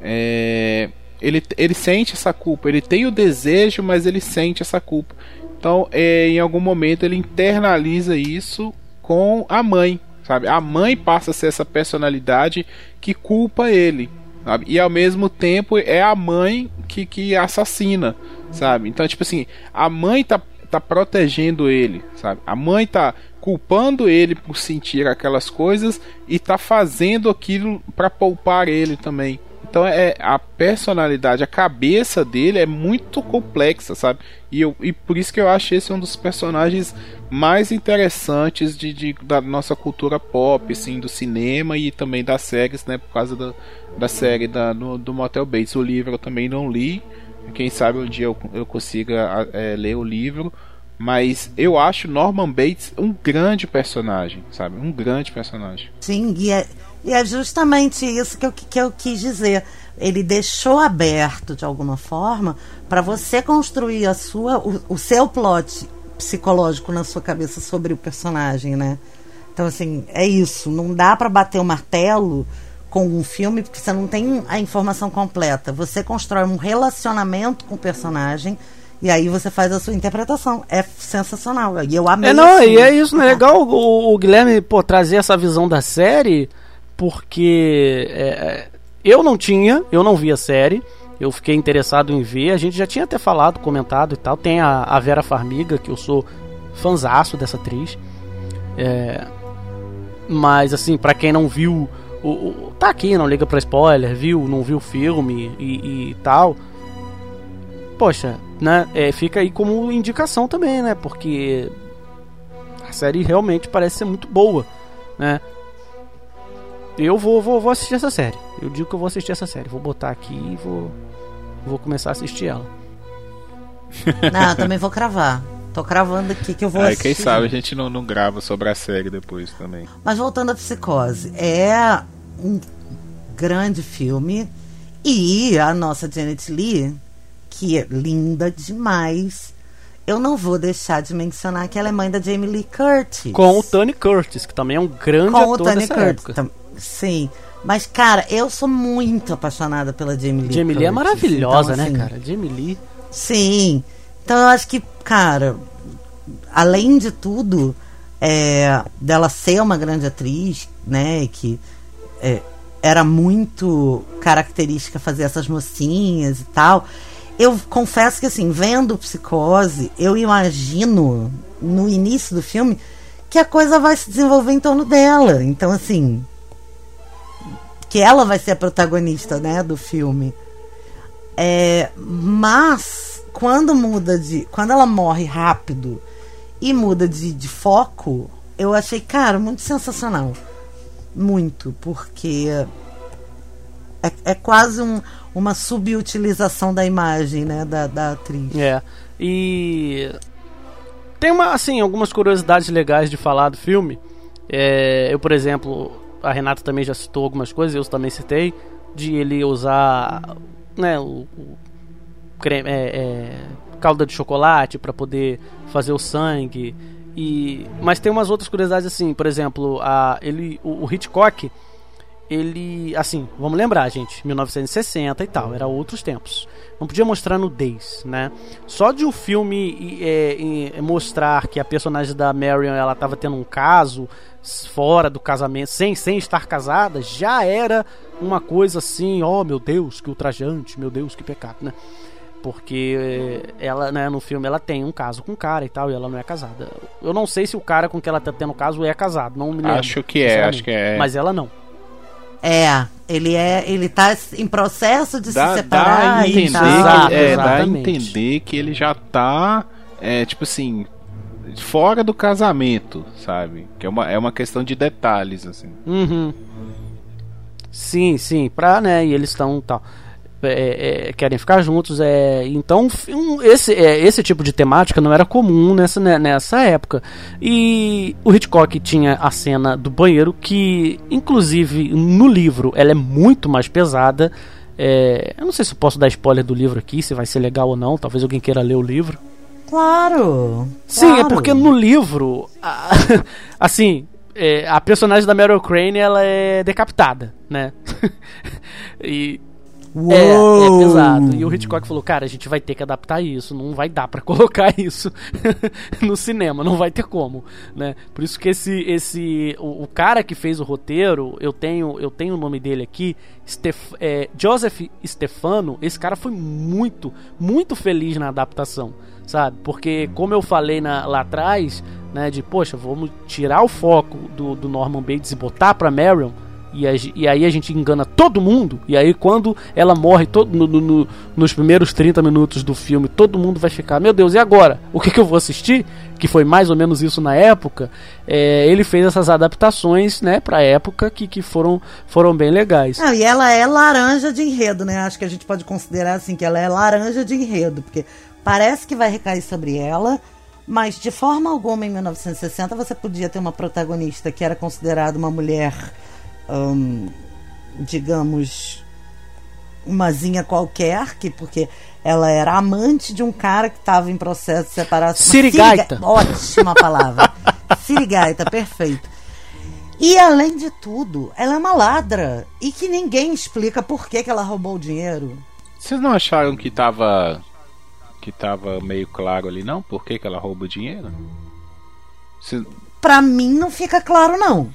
É, ele, ele sente essa culpa, ele tem o desejo, mas ele sente essa culpa. Então, é, em algum momento, ele internaliza isso com a mãe, sabe? A mãe passa a ser essa personalidade que culpa ele, sabe? E ao mesmo tempo é a mãe que, que assassina, sabe? Então, tipo assim, a mãe tá, tá protegendo ele, sabe? A mãe tá culpando ele por sentir aquelas coisas e tá fazendo aquilo para poupar ele também. Então é a personalidade, a cabeça dele é muito complexa, sabe? E, eu, e por isso que eu acho esse um dos personagens mais interessantes de, de- da nossa cultura pop, assim, do cinema e também das séries, né? Por causa da, da série da, no- do Motel Bates. O livro eu também não li. Quem sabe um dia eu, eu consiga é, ler o livro. Mas eu acho Norman Bates um grande personagem, sabe? Um grande personagem. Sim, e é, e é justamente isso que eu, que eu quis dizer. Ele deixou aberto, de alguma forma, para você construir a sua, o, o seu plot psicológico na sua cabeça sobre o personagem, né? Então, assim, é isso. Não dá para bater o martelo com um filme porque você não tem a informação completa. Você constrói um relacionamento com o personagem e aí você faz a sua interpretação. É sensacional. E eu amei. É, não, e é isso, né? Legal o, o Guilherme, pô, trazer essa visão da série, porque é, é, eu não tinha, eu não vi a série, eu fiquei interessado em ver, a gente já tinha até falado, comentado e tal, tem a, a Vera Farmiga, que eu sou fanzaço dessa atriz, é, mas assim, pra quem não viu, o, o- tá aqui, não liga pra spoiler, viu, não viu o filme e, e tal, poxa, né, é, fica aí como indicação também, né, porque a série realmente parece ser muito boa, né? Eu vou, vou, vou assistir essa série. Eu digo que eu vou assistir essa série. Vou botar aqui e vou, vou começar a assistir ela. Não, eu também vou cravar. Tô cravando aqui que eu vou Aí assistir. quem sabe a gente não, não grava sobre a série depois também. Mas voltando à psicose, é um grande filme. E a nossa Janet Lee, que é linda demais, eu não vou deixar de mencionar que ela é mãe da Jamie Lee Curtis. Com o Tony Curtis, que também é um grande Com o ator Tony dessa Curtis. época. Sim. Mas, cara, eu sou muito apaixonada pela Jamie Lee Jamie Lee é maravilhosa, Então, né, assim, cara? Jamie Lee. Sim. Então eu acho que, cara, além de tudo, é, dela ser uma grande atriz, né, que é, era muito característica fazer essas mocinhas e tal. Eu confesso que, assim, vendo Psicose, eu imagino no início do filme que a coisa vai se desenvolver em torno dela. Então, assim, que ela vai ser a protagonista, né, do filme. É, mas quando muda de. Quando ela morre rápido e muda de, de foco, eu achei, cara, muito sensacional. muito, porque é, é quase um, uma subutilização da imagem, né, da, da atriz. É. E tem uma, assim, algumas curiosidades legais de falar do filme. É, eu, por exemplo, a Renata também já citou algumas coisas, eu também citei, de ele usar, né, o, creme, é, é, calda de chocolate para poder fazer o sangue. E, mas tem umas outras curiosidades assim, por exemplo, a, ele, o, o Hitchcock ele, assim, vamos lembrar, gente, 1960 e tal, era outros tempos. Não podia mostrar nudez, né? Só de o filme é, é, mostrar que a personagem da Marion ela estava tendo um caso fora do casamento, sem, sem estar casada, já era uma coisa assim, oh meu Deus, que ultrajante, meu Deus, que pecado, né? Porque ela, né, no filme ela tem um caso com um cara e tal, e ela não é casada. Eu não sei se o cara com que ela tá tendo caso é casado, não me lembro. Acho que é, acho que é. Mas ela não. É, ele é, ele tá em processo de dá, se separar dá a entender, e tal. que, é, dá a entender que ele já tá, é, tipo assim, fora do casamento, sabe? Que é uma, é uma questão de detalhes, assim. Uhum. Sim, sim, pra, né, e eles estão tal. É, é, querem ficar juntos. É, então, um, esse, é, esse tipo de temática não era comum nessa, né, nessa época. E o Hitchcock tinha a cena do banheiro, que, inclusive, no livro, ela é muito mais pesada. É, eu não sei se eu posso dar spoiler do livro aqui, se vai ser legal ou não. Talvez alguém queira ler o livro. Claro. Sim, é claro. porque no livro, a- assim, é, a personagem da Meryl Crane ela é decapitada, né? e é, é Uou! pesado. E o Hitchcock falou, cara, a gente vai ter que adaptar isso, não vai dar pra colocar isso no cinema, não vai ter como, né? Por isso que esse esse o, o cara que fez o roteiro, eu tenho eu tenho o nome dele aqui, é, Joseph Stefano. Esse cara foi muito muito feliz na adaptação, sabe? Porque como eu falei na- lá atrás, né, de poxa, vamos tirar o foco do, do Norman Bates e botar pra Marion e, a e aí a gente engana todo mundo. E aí quando ela morre todo, no- no- nos primeiros 30 minutos do filme, todo mundo vai ficar, meu Deus, e agora? O que, que eu vou assistir? Que foi mais ou menos isso na época. É, ele fez essas adaptações, né, pra época que, que foram, foram bem legais. Não, e ela é laranja de enredo, né? Acho que a gente pode considerar assim que ela é laranja de enredo, porque parece que vai recair sobre ela, mas de forma alguma em 1960 você podia ter uma protagonista que era considerada uma mulher, hum, digamos, umazinha qualquer, que porque ela era amante de um cara que estava em processo de separação. Sirigaita. Siriga- Ótima palavra. Sirigaita, perfeito. E além de tudo, ela é uma ladra. E que ninguém explica por que, que ela roubou o dinheiro. Vocês não acharam que tava. que tava meio claro ali, não? Por que, que ela rouba o dinheiro? Vocês- Pra mim não fica claro, não.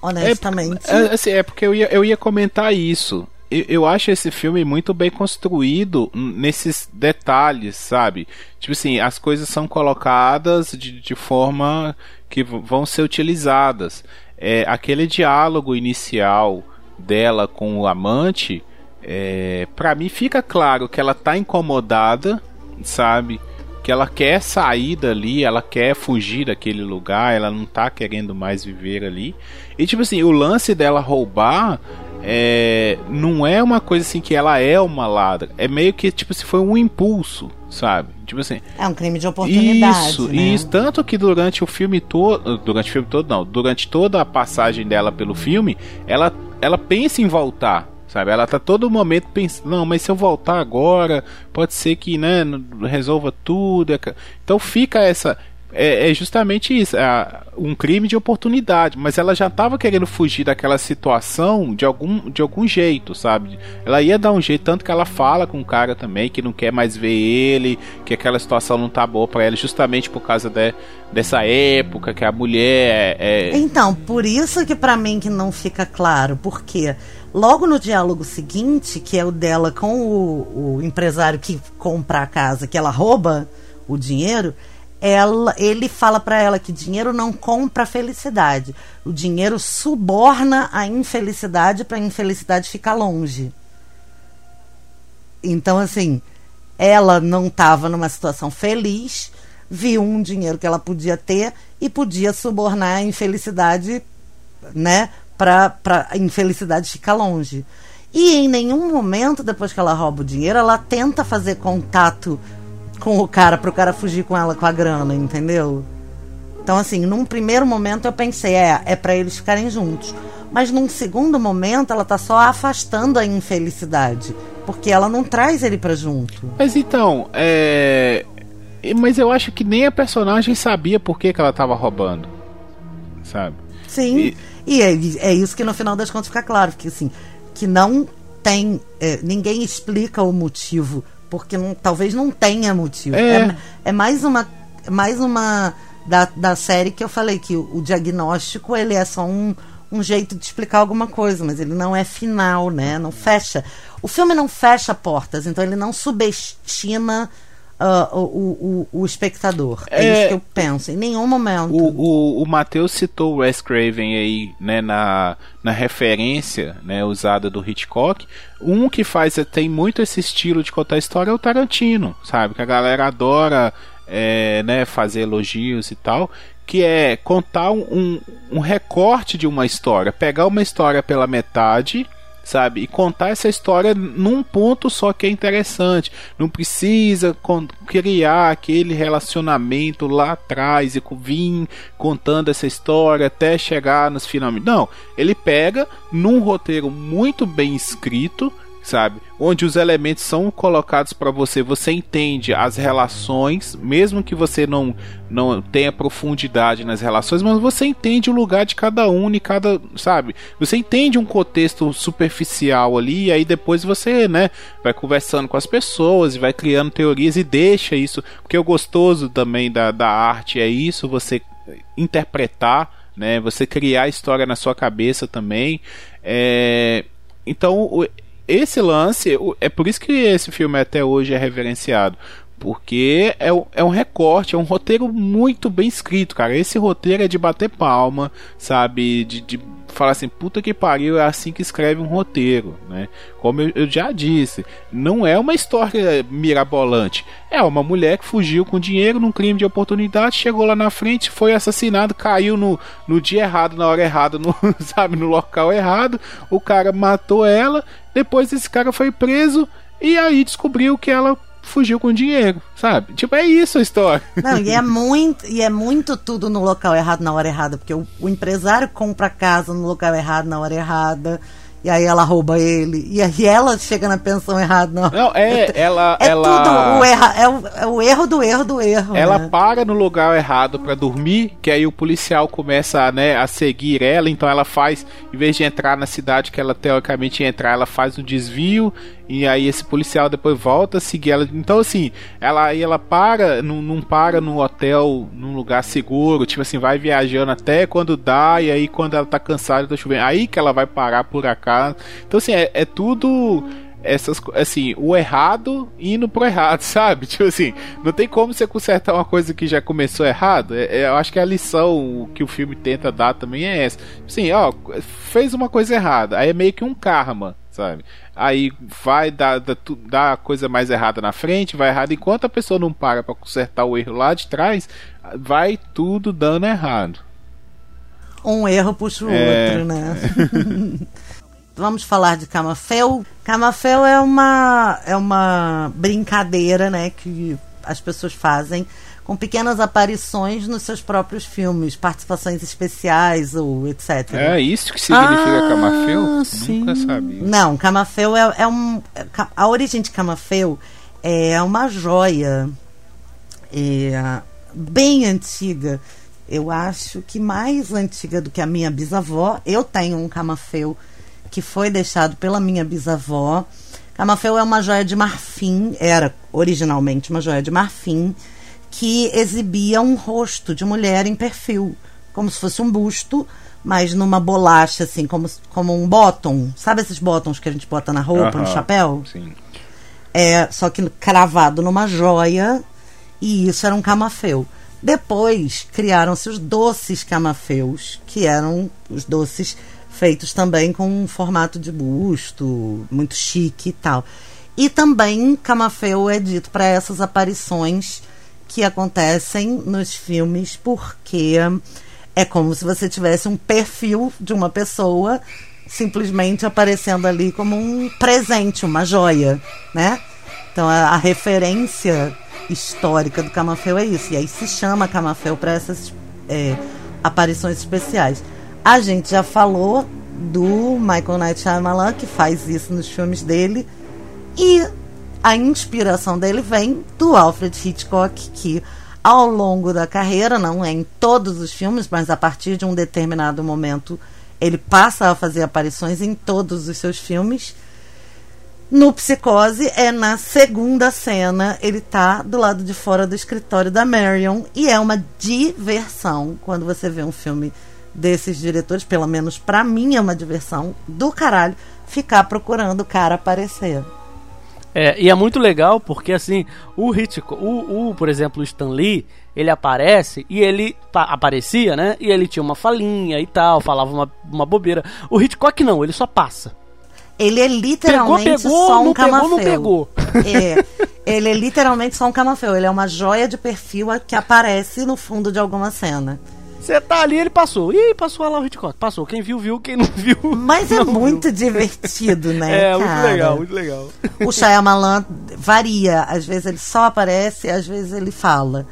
Honestamente. É, assim, é porque eu ia, eu ia comentar isso. Eu, eu acho esse filme muito bem construído nesses detalhes, sabe? Tipo assim, as coisas são colocadas de, de forma que vão ser utilizadas. É, aquele diálogo inicial dela com o amante, é, para mim fica claro que ela tá incomodada, sabe? Que ela quer sair dali, ela quer fugir daquele lugar, ela não tá querendo mais viver ali. E tipo assim, o lance dela roubar é, não é uma coisa assim que ela é uma ladra. É meio que tipo se foi um impulso, sabe? Tipo assim, É um crime de oportunidade. isso, né? isso. Tanto que durante o filme todo. Durante o filme todo, não. Durante toda a passagem dela pelo filme, ela, ela pensa em voltar. Sabe? Ela tá todo momento pensando, não, mas se eu voltar agora, pode ser que, né, resolva tudo. Então fica essa. É, é justamente isso, é um crime de oportunidade, mas ela já estava querendo fugir daquela situação de algum, de algum jeito, sabe? Ela ia dar um jeito, tanto que ela fala com o cara também, que não quer mais ver ele, que aquela situação não tá boa para ela, justamente por causa de, dessa época que a mulher é, é- Então, por isso que pra mim que não fica claro, porque logo no diálogo seguinte, que é o dela com o, o empresário que compra a casa, que ela rouba o dinheiro, ela, ele fala pra ela que dinheiro não compra felicidade. O dinheiro suborna a infelicidade pra infelicidade ficar longe. Então, assim, ela não estava numa situação feliz, viu um dinheiro que ela podia ter e podia subornar a infelicidade, né, pra, pra infelicidade ficar longe. E em nenhum momento, depois que ela rouba o dinheiro, ela tenta fazer contato com o cara pro cara fugir com ela com a grana, entendeu? Então, assim, num primeiro momento eu pensei, é, é para eles ficarem juntos. Mas num segundo momento ela tá só afastando a infelicidade. Porque ela não traz ele pra junto. Mas então, é. Mas eu acho que nem a personagem sabia por que, que ela tava roubando. Sabe? Sim. E- E, é, é isso que no final das contas fica claro. Que assim, que não tem. é, ninguém explica o motivo. Porque não- talvez não tenha motivo. É. É, é mais uma. Mais uma da, da série que eu falei que o, o diagnóstico ele é só um, um jeito de explicar alguma coisa, mas ele não é final, né? Não fecha. O filme não fecha portas, então ele não subestima o, o, o, o espectador. É, É. isso que eu penso. Em nenhum momento. O, o, o Matheus citou o Wes Craven aí, né, na, na referência, né, usada do Hitchcock. Um que faz, tem muito esse estilo de contar história é o Tarantino, sabe? Que a galera adora, é, né, fazer elogios e tal. Que é contar um, um, um recorte de uma história. Pegar uma história pela metade sabe? E contar essa história num ponto só que é interessante. Não precisa criar aquele relacionamento lá atrás e vir contando essa história até chegar nos finalmente. Não, ele pega num roteiro muito bem escrito, sabe? Onde os elementos são colocados para você, você entende as relações, mesmo que você não não tenha profundidade nas relações, mas você entende o lugar de cada um e cada, sabe? Você entende um contexto superficial ali e aí depois você, né, vai conversando com as pessoas e vai criando teorias e deixa isso, porque o gostoso também da, da arte é isso, você interpretar, né, você criar a história na sua cabeça também. É, então, esse lance, é por isso que esse filme até hoje é reverenciado. Porque é, é um recorte, é um roteiro muito bem escrito, cara. Esse roteiro é de bater palma, sabe? De, de falar assim, puta que pariu, é assim que escreve um roteiro, né? Como eu, eu já disse, não é uma história mirabolante. É uma mulher que fugiu com dinheiro num crime de oportunidade, chegou lá na frente, foi assassinado, caiu no, no dia errado, na hora errada, no, sabe, no local errado. O cara matou ela, depois esse cara foi preso e aí descobriu que ela fugiu com dinheiro, sabe? Tipo, é isso a história. Não, e é muito, e é muito tudo no local errado na hora errada, porque o, o empresário compra casa no local errado na hora errada, e aí ela rouba ele, e aí ela chega na pensão errada. Não, Não, é, ela. é ela... tudo o, erra, é, o, é o erro do erro do erro. Ela né? para no lugar errado pra dormir, que aí o policial começa né, a seguir ela, então ela faz, em vez de entrar na cidade que ela teoricamente ia entrar, ela faz um desvio, e aí esse policial depois volta a seguir ela. Então, assim, ela aí ela para, não, não para no hotel, num lugar seguro, tipo assim, vai viajando até quando dá, e aí quando ela tá cansada, tá chovendo, aí que ela vai parar por acaso. Então, assim, é, é tudo essas assim, o errado indo pro errado, sabe? Tipo assim, não tem como você consertar uma coisa que já começou errado. É- é- eu acho que a lição que o filme tenta dar também é essa. Assim, ó, fez uma coisa errada, aí é meio que um karma, sabe? Aí vai dar, dar, tu- dar a coisa mais errada na frente, vai errado, enquanto a pessoa não para pra consertar o erro lá de trás, vai tudo dando errado. Um erro puxa o É. outro, né? Vamos falar de Camafeu. Camafeu é uma, é uma brincadeira, né, que as pessoas fazem com pequenas aparições nos seus próprios filmes, participações especiais ou etc. É isso que significa Ah, Camafeu? sim. Nunca sabia. Não, Camafeu é, é um. é A origem de Camafeu é uma joia é, bem antiga. Eu acho que mais antiga do que a minha bisavó. Eu tenho um Camafeu que foi deixado pela minha bisavó. Camafeu é uma joia de marfim, era originalmente uma joia de marfim, que exibia um rosto de mulher em perfil, como se fosse um busto, mas numa bolacha, assim, como, como um bottom. Sabe esses bottoms que a gente bota na roupa, no Aham, chapéu? Sim. É, só que cravado numa joia, e isso era um camafeu. Depois criaram-se os doces camafeus, que eram os doces feitos também com um formato de busto, muito chique e tal. E também camafeu é dito para essas aparições que acontecem nos filmes, porque é como se você tivesse um perfil de uma pessoa simplesmente aparecendo ali como um presente, uma joia, né? Então a, a referência histórica do Camafeu é isso. E aí se chama Camafeu para essas é, aparições especiais. A gente já falou do Michael Night Shyamalan, que faz isso nos filmes dele. E a inspiração dele vem do Alfred Hitchcock, que ao longo da carreira, não é em todos os filmes, mas a partir de um determinado momento, ele passa a fazer aparições em todos os seus filmes. No Psicose, é na segunda cena, ele tá do lado de fora do escritório da Marion e é uma diversão quando você vê um filme desses diretores, pelo menos para mim é uma diversão do caralho ficar procurando o cara aparecer. É, e é muito legal porque assim, o Hitchcock, o, o por exemplo, o Stan Lee, ele aparece e ele aparecia, né? E ele tinha uma falinha e tal, falava uma, uma bobeira. O Hitchcock não, ele só passa. Ele é literalmente pegou, pegou, só um não camafeu. Pegou, não pegou. É, ele é literalmente só um camafeu. Ele é uma joia de perfil que aparece no fundo de alguma cena. Você tá ali, ele passou. Ih, passou lá o Hitchcock. Passou. Quem viu, viu. Quem não viu. Mas é não muito viu. divertido, né? É, cara? muito legal, muito legal. O Shyamalan varia. Às vezes ele só aparece, às vezes ele fala.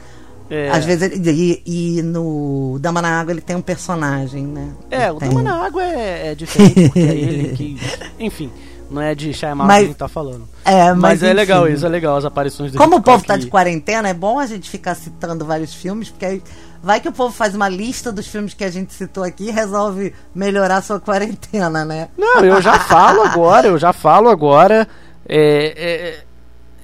É. Às vezes ele, e, e no Dama na Água ele tem um personagem, né? É, Ele o tem. Dama na Água é, é diferente, porque é ele que. Enfim, não é de Shyamalan Mas- que a gente tá falando. É, Mas, mas, é legal isso, é legal as aparições do Como o povo tá de quarentena, é bom a gente ficar citando vários filmes, porque aí vai que o povo faz uma lista dos filmes que a gente citou aqui e resolve melhorar sua quarentena, né? Não, eu já falo agora, eu já falo agora. É, é,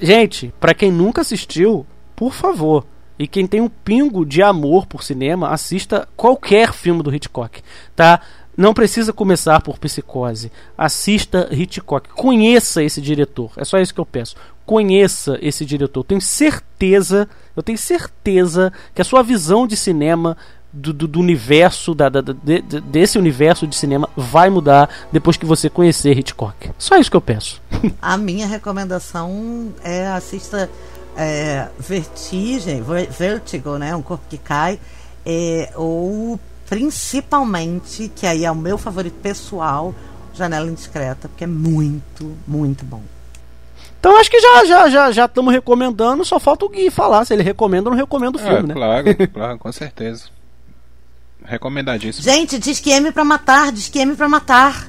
gente, pra quem nunca assistiu, por favor. E quem tem um pingo de amor por cinema, assista qualquer filme do Hitchcock, tá? Não precisa começar por Psicose. Assista Hitchcock. Conheça esse diretor. É só isso que eu peço. Conheça esse diretor. Tenho certeza, eu tenho certeza que a sua visão de cinema do, do- do universo, da, da- de- de- desse universo de cinema, vai mudar depois que você conhecer Hitchcock. Só isso que eu peço. A minha recomendação é assista é, Vertigem, Ver- Vertigo, né? Um corpo que cai, é, ou principalmente, que aí é o meu favorito pessoal, Janela Indiscreta, porque é muito, muito bom. Então acho que já já já já estamos recomendando, só falta o Gui falar se ele recomenda ou não recomenda o É, filme, né? claro, claro, com certeza. Recomendadíssimo. Gente, Disque M pra matar, Disque M pra matar.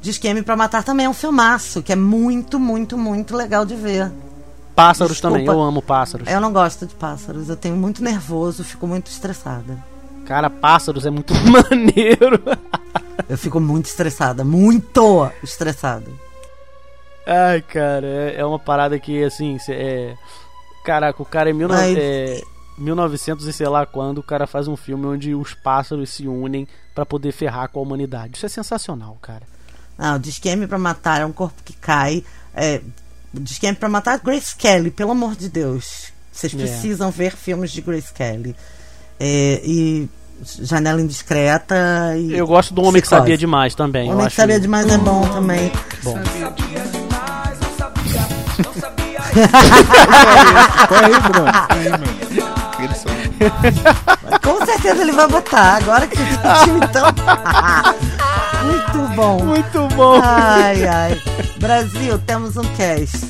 Disque M pra matar também é um filmaço, que é muito, muito, muito legal de ver. Pássaros Desculpa. também, eu amo pássaros. Eu não gosto de pássaros, eu tenho muito nervoso, fico muito estressada. Cara, pássaros é muito maneiro. Eu fico muito estressada, muito estressada. Ai, cara, é, é uma parada que, assim, é... Caraca, o cara é, mil, Mas- é 1900 e sei lá quando, o cara faz um filme onde os pássaros se unem pra poder ferrar com a humanidade. Isso é sensacional, cara. Não, Disque M pra matar é um corpo que cai. É, Disque M pra matar Grace Kelly, pelo amor de Deus. Vocês É. precisam ver filmes de Grace Kelly. É, e Janela Indiscreta e. Eu gosto do Homem que Psicose. Sabia Demais também. Homem que acho... Sabia Demais é bom também. Bom. Corre aí, Bruno. Corre aí, mano. Com certeza ele vai botar. Agora que você tá então. Muito bom. Muito bom. Ai, ai. Brasil, temos um cast.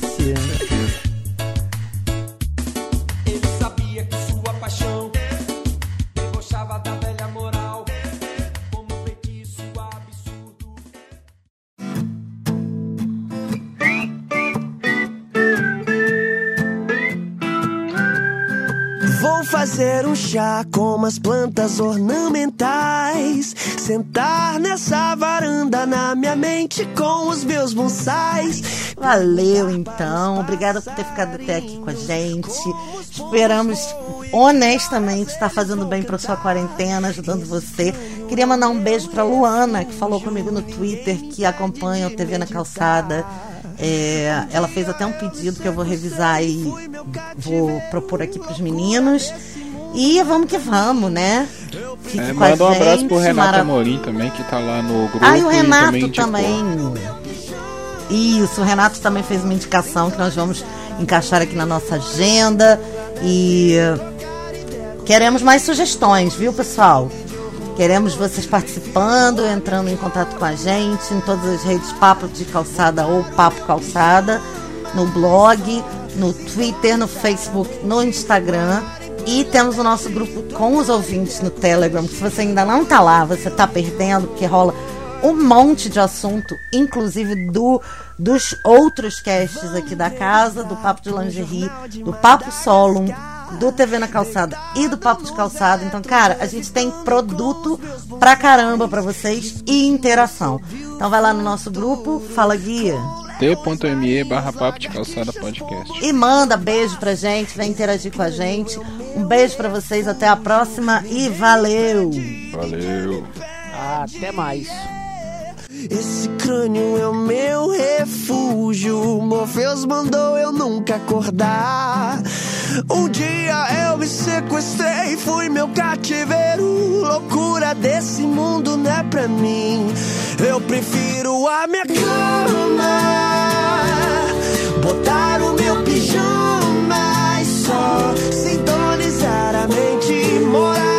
Fazer um chá com umas plantas ornamentais. Sentar nessa varanda na minha mente com os meus bonsais. Valeu, então. Obrigada por ter ficado até aqui com a gente. Esperamos, honestamente, estar fazendo bem para sua quarentena, ajudando você. Queria mandar um beijo para Luana, que falou comigo no Twitter, que acompanha o TV na Calçada. É, ela fez até um pedido que eu vou revisar e vou propor aqui para os meninos. E vamos que vamos, né? Fique É, manda um abraço gente, pro Renato mara- Amorim também, que tá lá no grupo. ah, e o Renato também. também. Isso, o Renato também fez uma indicação que nós vamos encaixar aqui na nossa agenda. E queremos mais sugestões, viu, pessoal? Queremos vocês participando, entrando em contato com a gente em todas as redes Papo de Calçada ou Papo Calçada, no blog, no Twitter, no Facebook, no Instagram. E temos o nosso grupo com os ouvintes no Telegram. Se você ainda não tá lá, você tá perdendo, porque rola um monte de assunto, inclusive do dos outros casts aqui da casa, do Papo de Lingerie, do Papo Solum, do TV na Calçada e do Papo de Calçada. Então, cara, a gente tem produto pra caramba pra vocês e interação. Então vai lá no nosso grupo, fala guia. t.me barra papo de calçada podcast. E manda beijo pra gente, vem interagir com a gente. Um beijo pra vocês, até a próxima e valeu! Valeu! Até mais. Esse crânio é o meu refúgio. Morfeus mandou eu nunca acordar. Um dia eu me sequestrei, fui meu cativeiro. Loucura desse mundo não é pra mim. Eu prefiro a minha cama. Botar o meu pijama e só sintonizar a mente morar.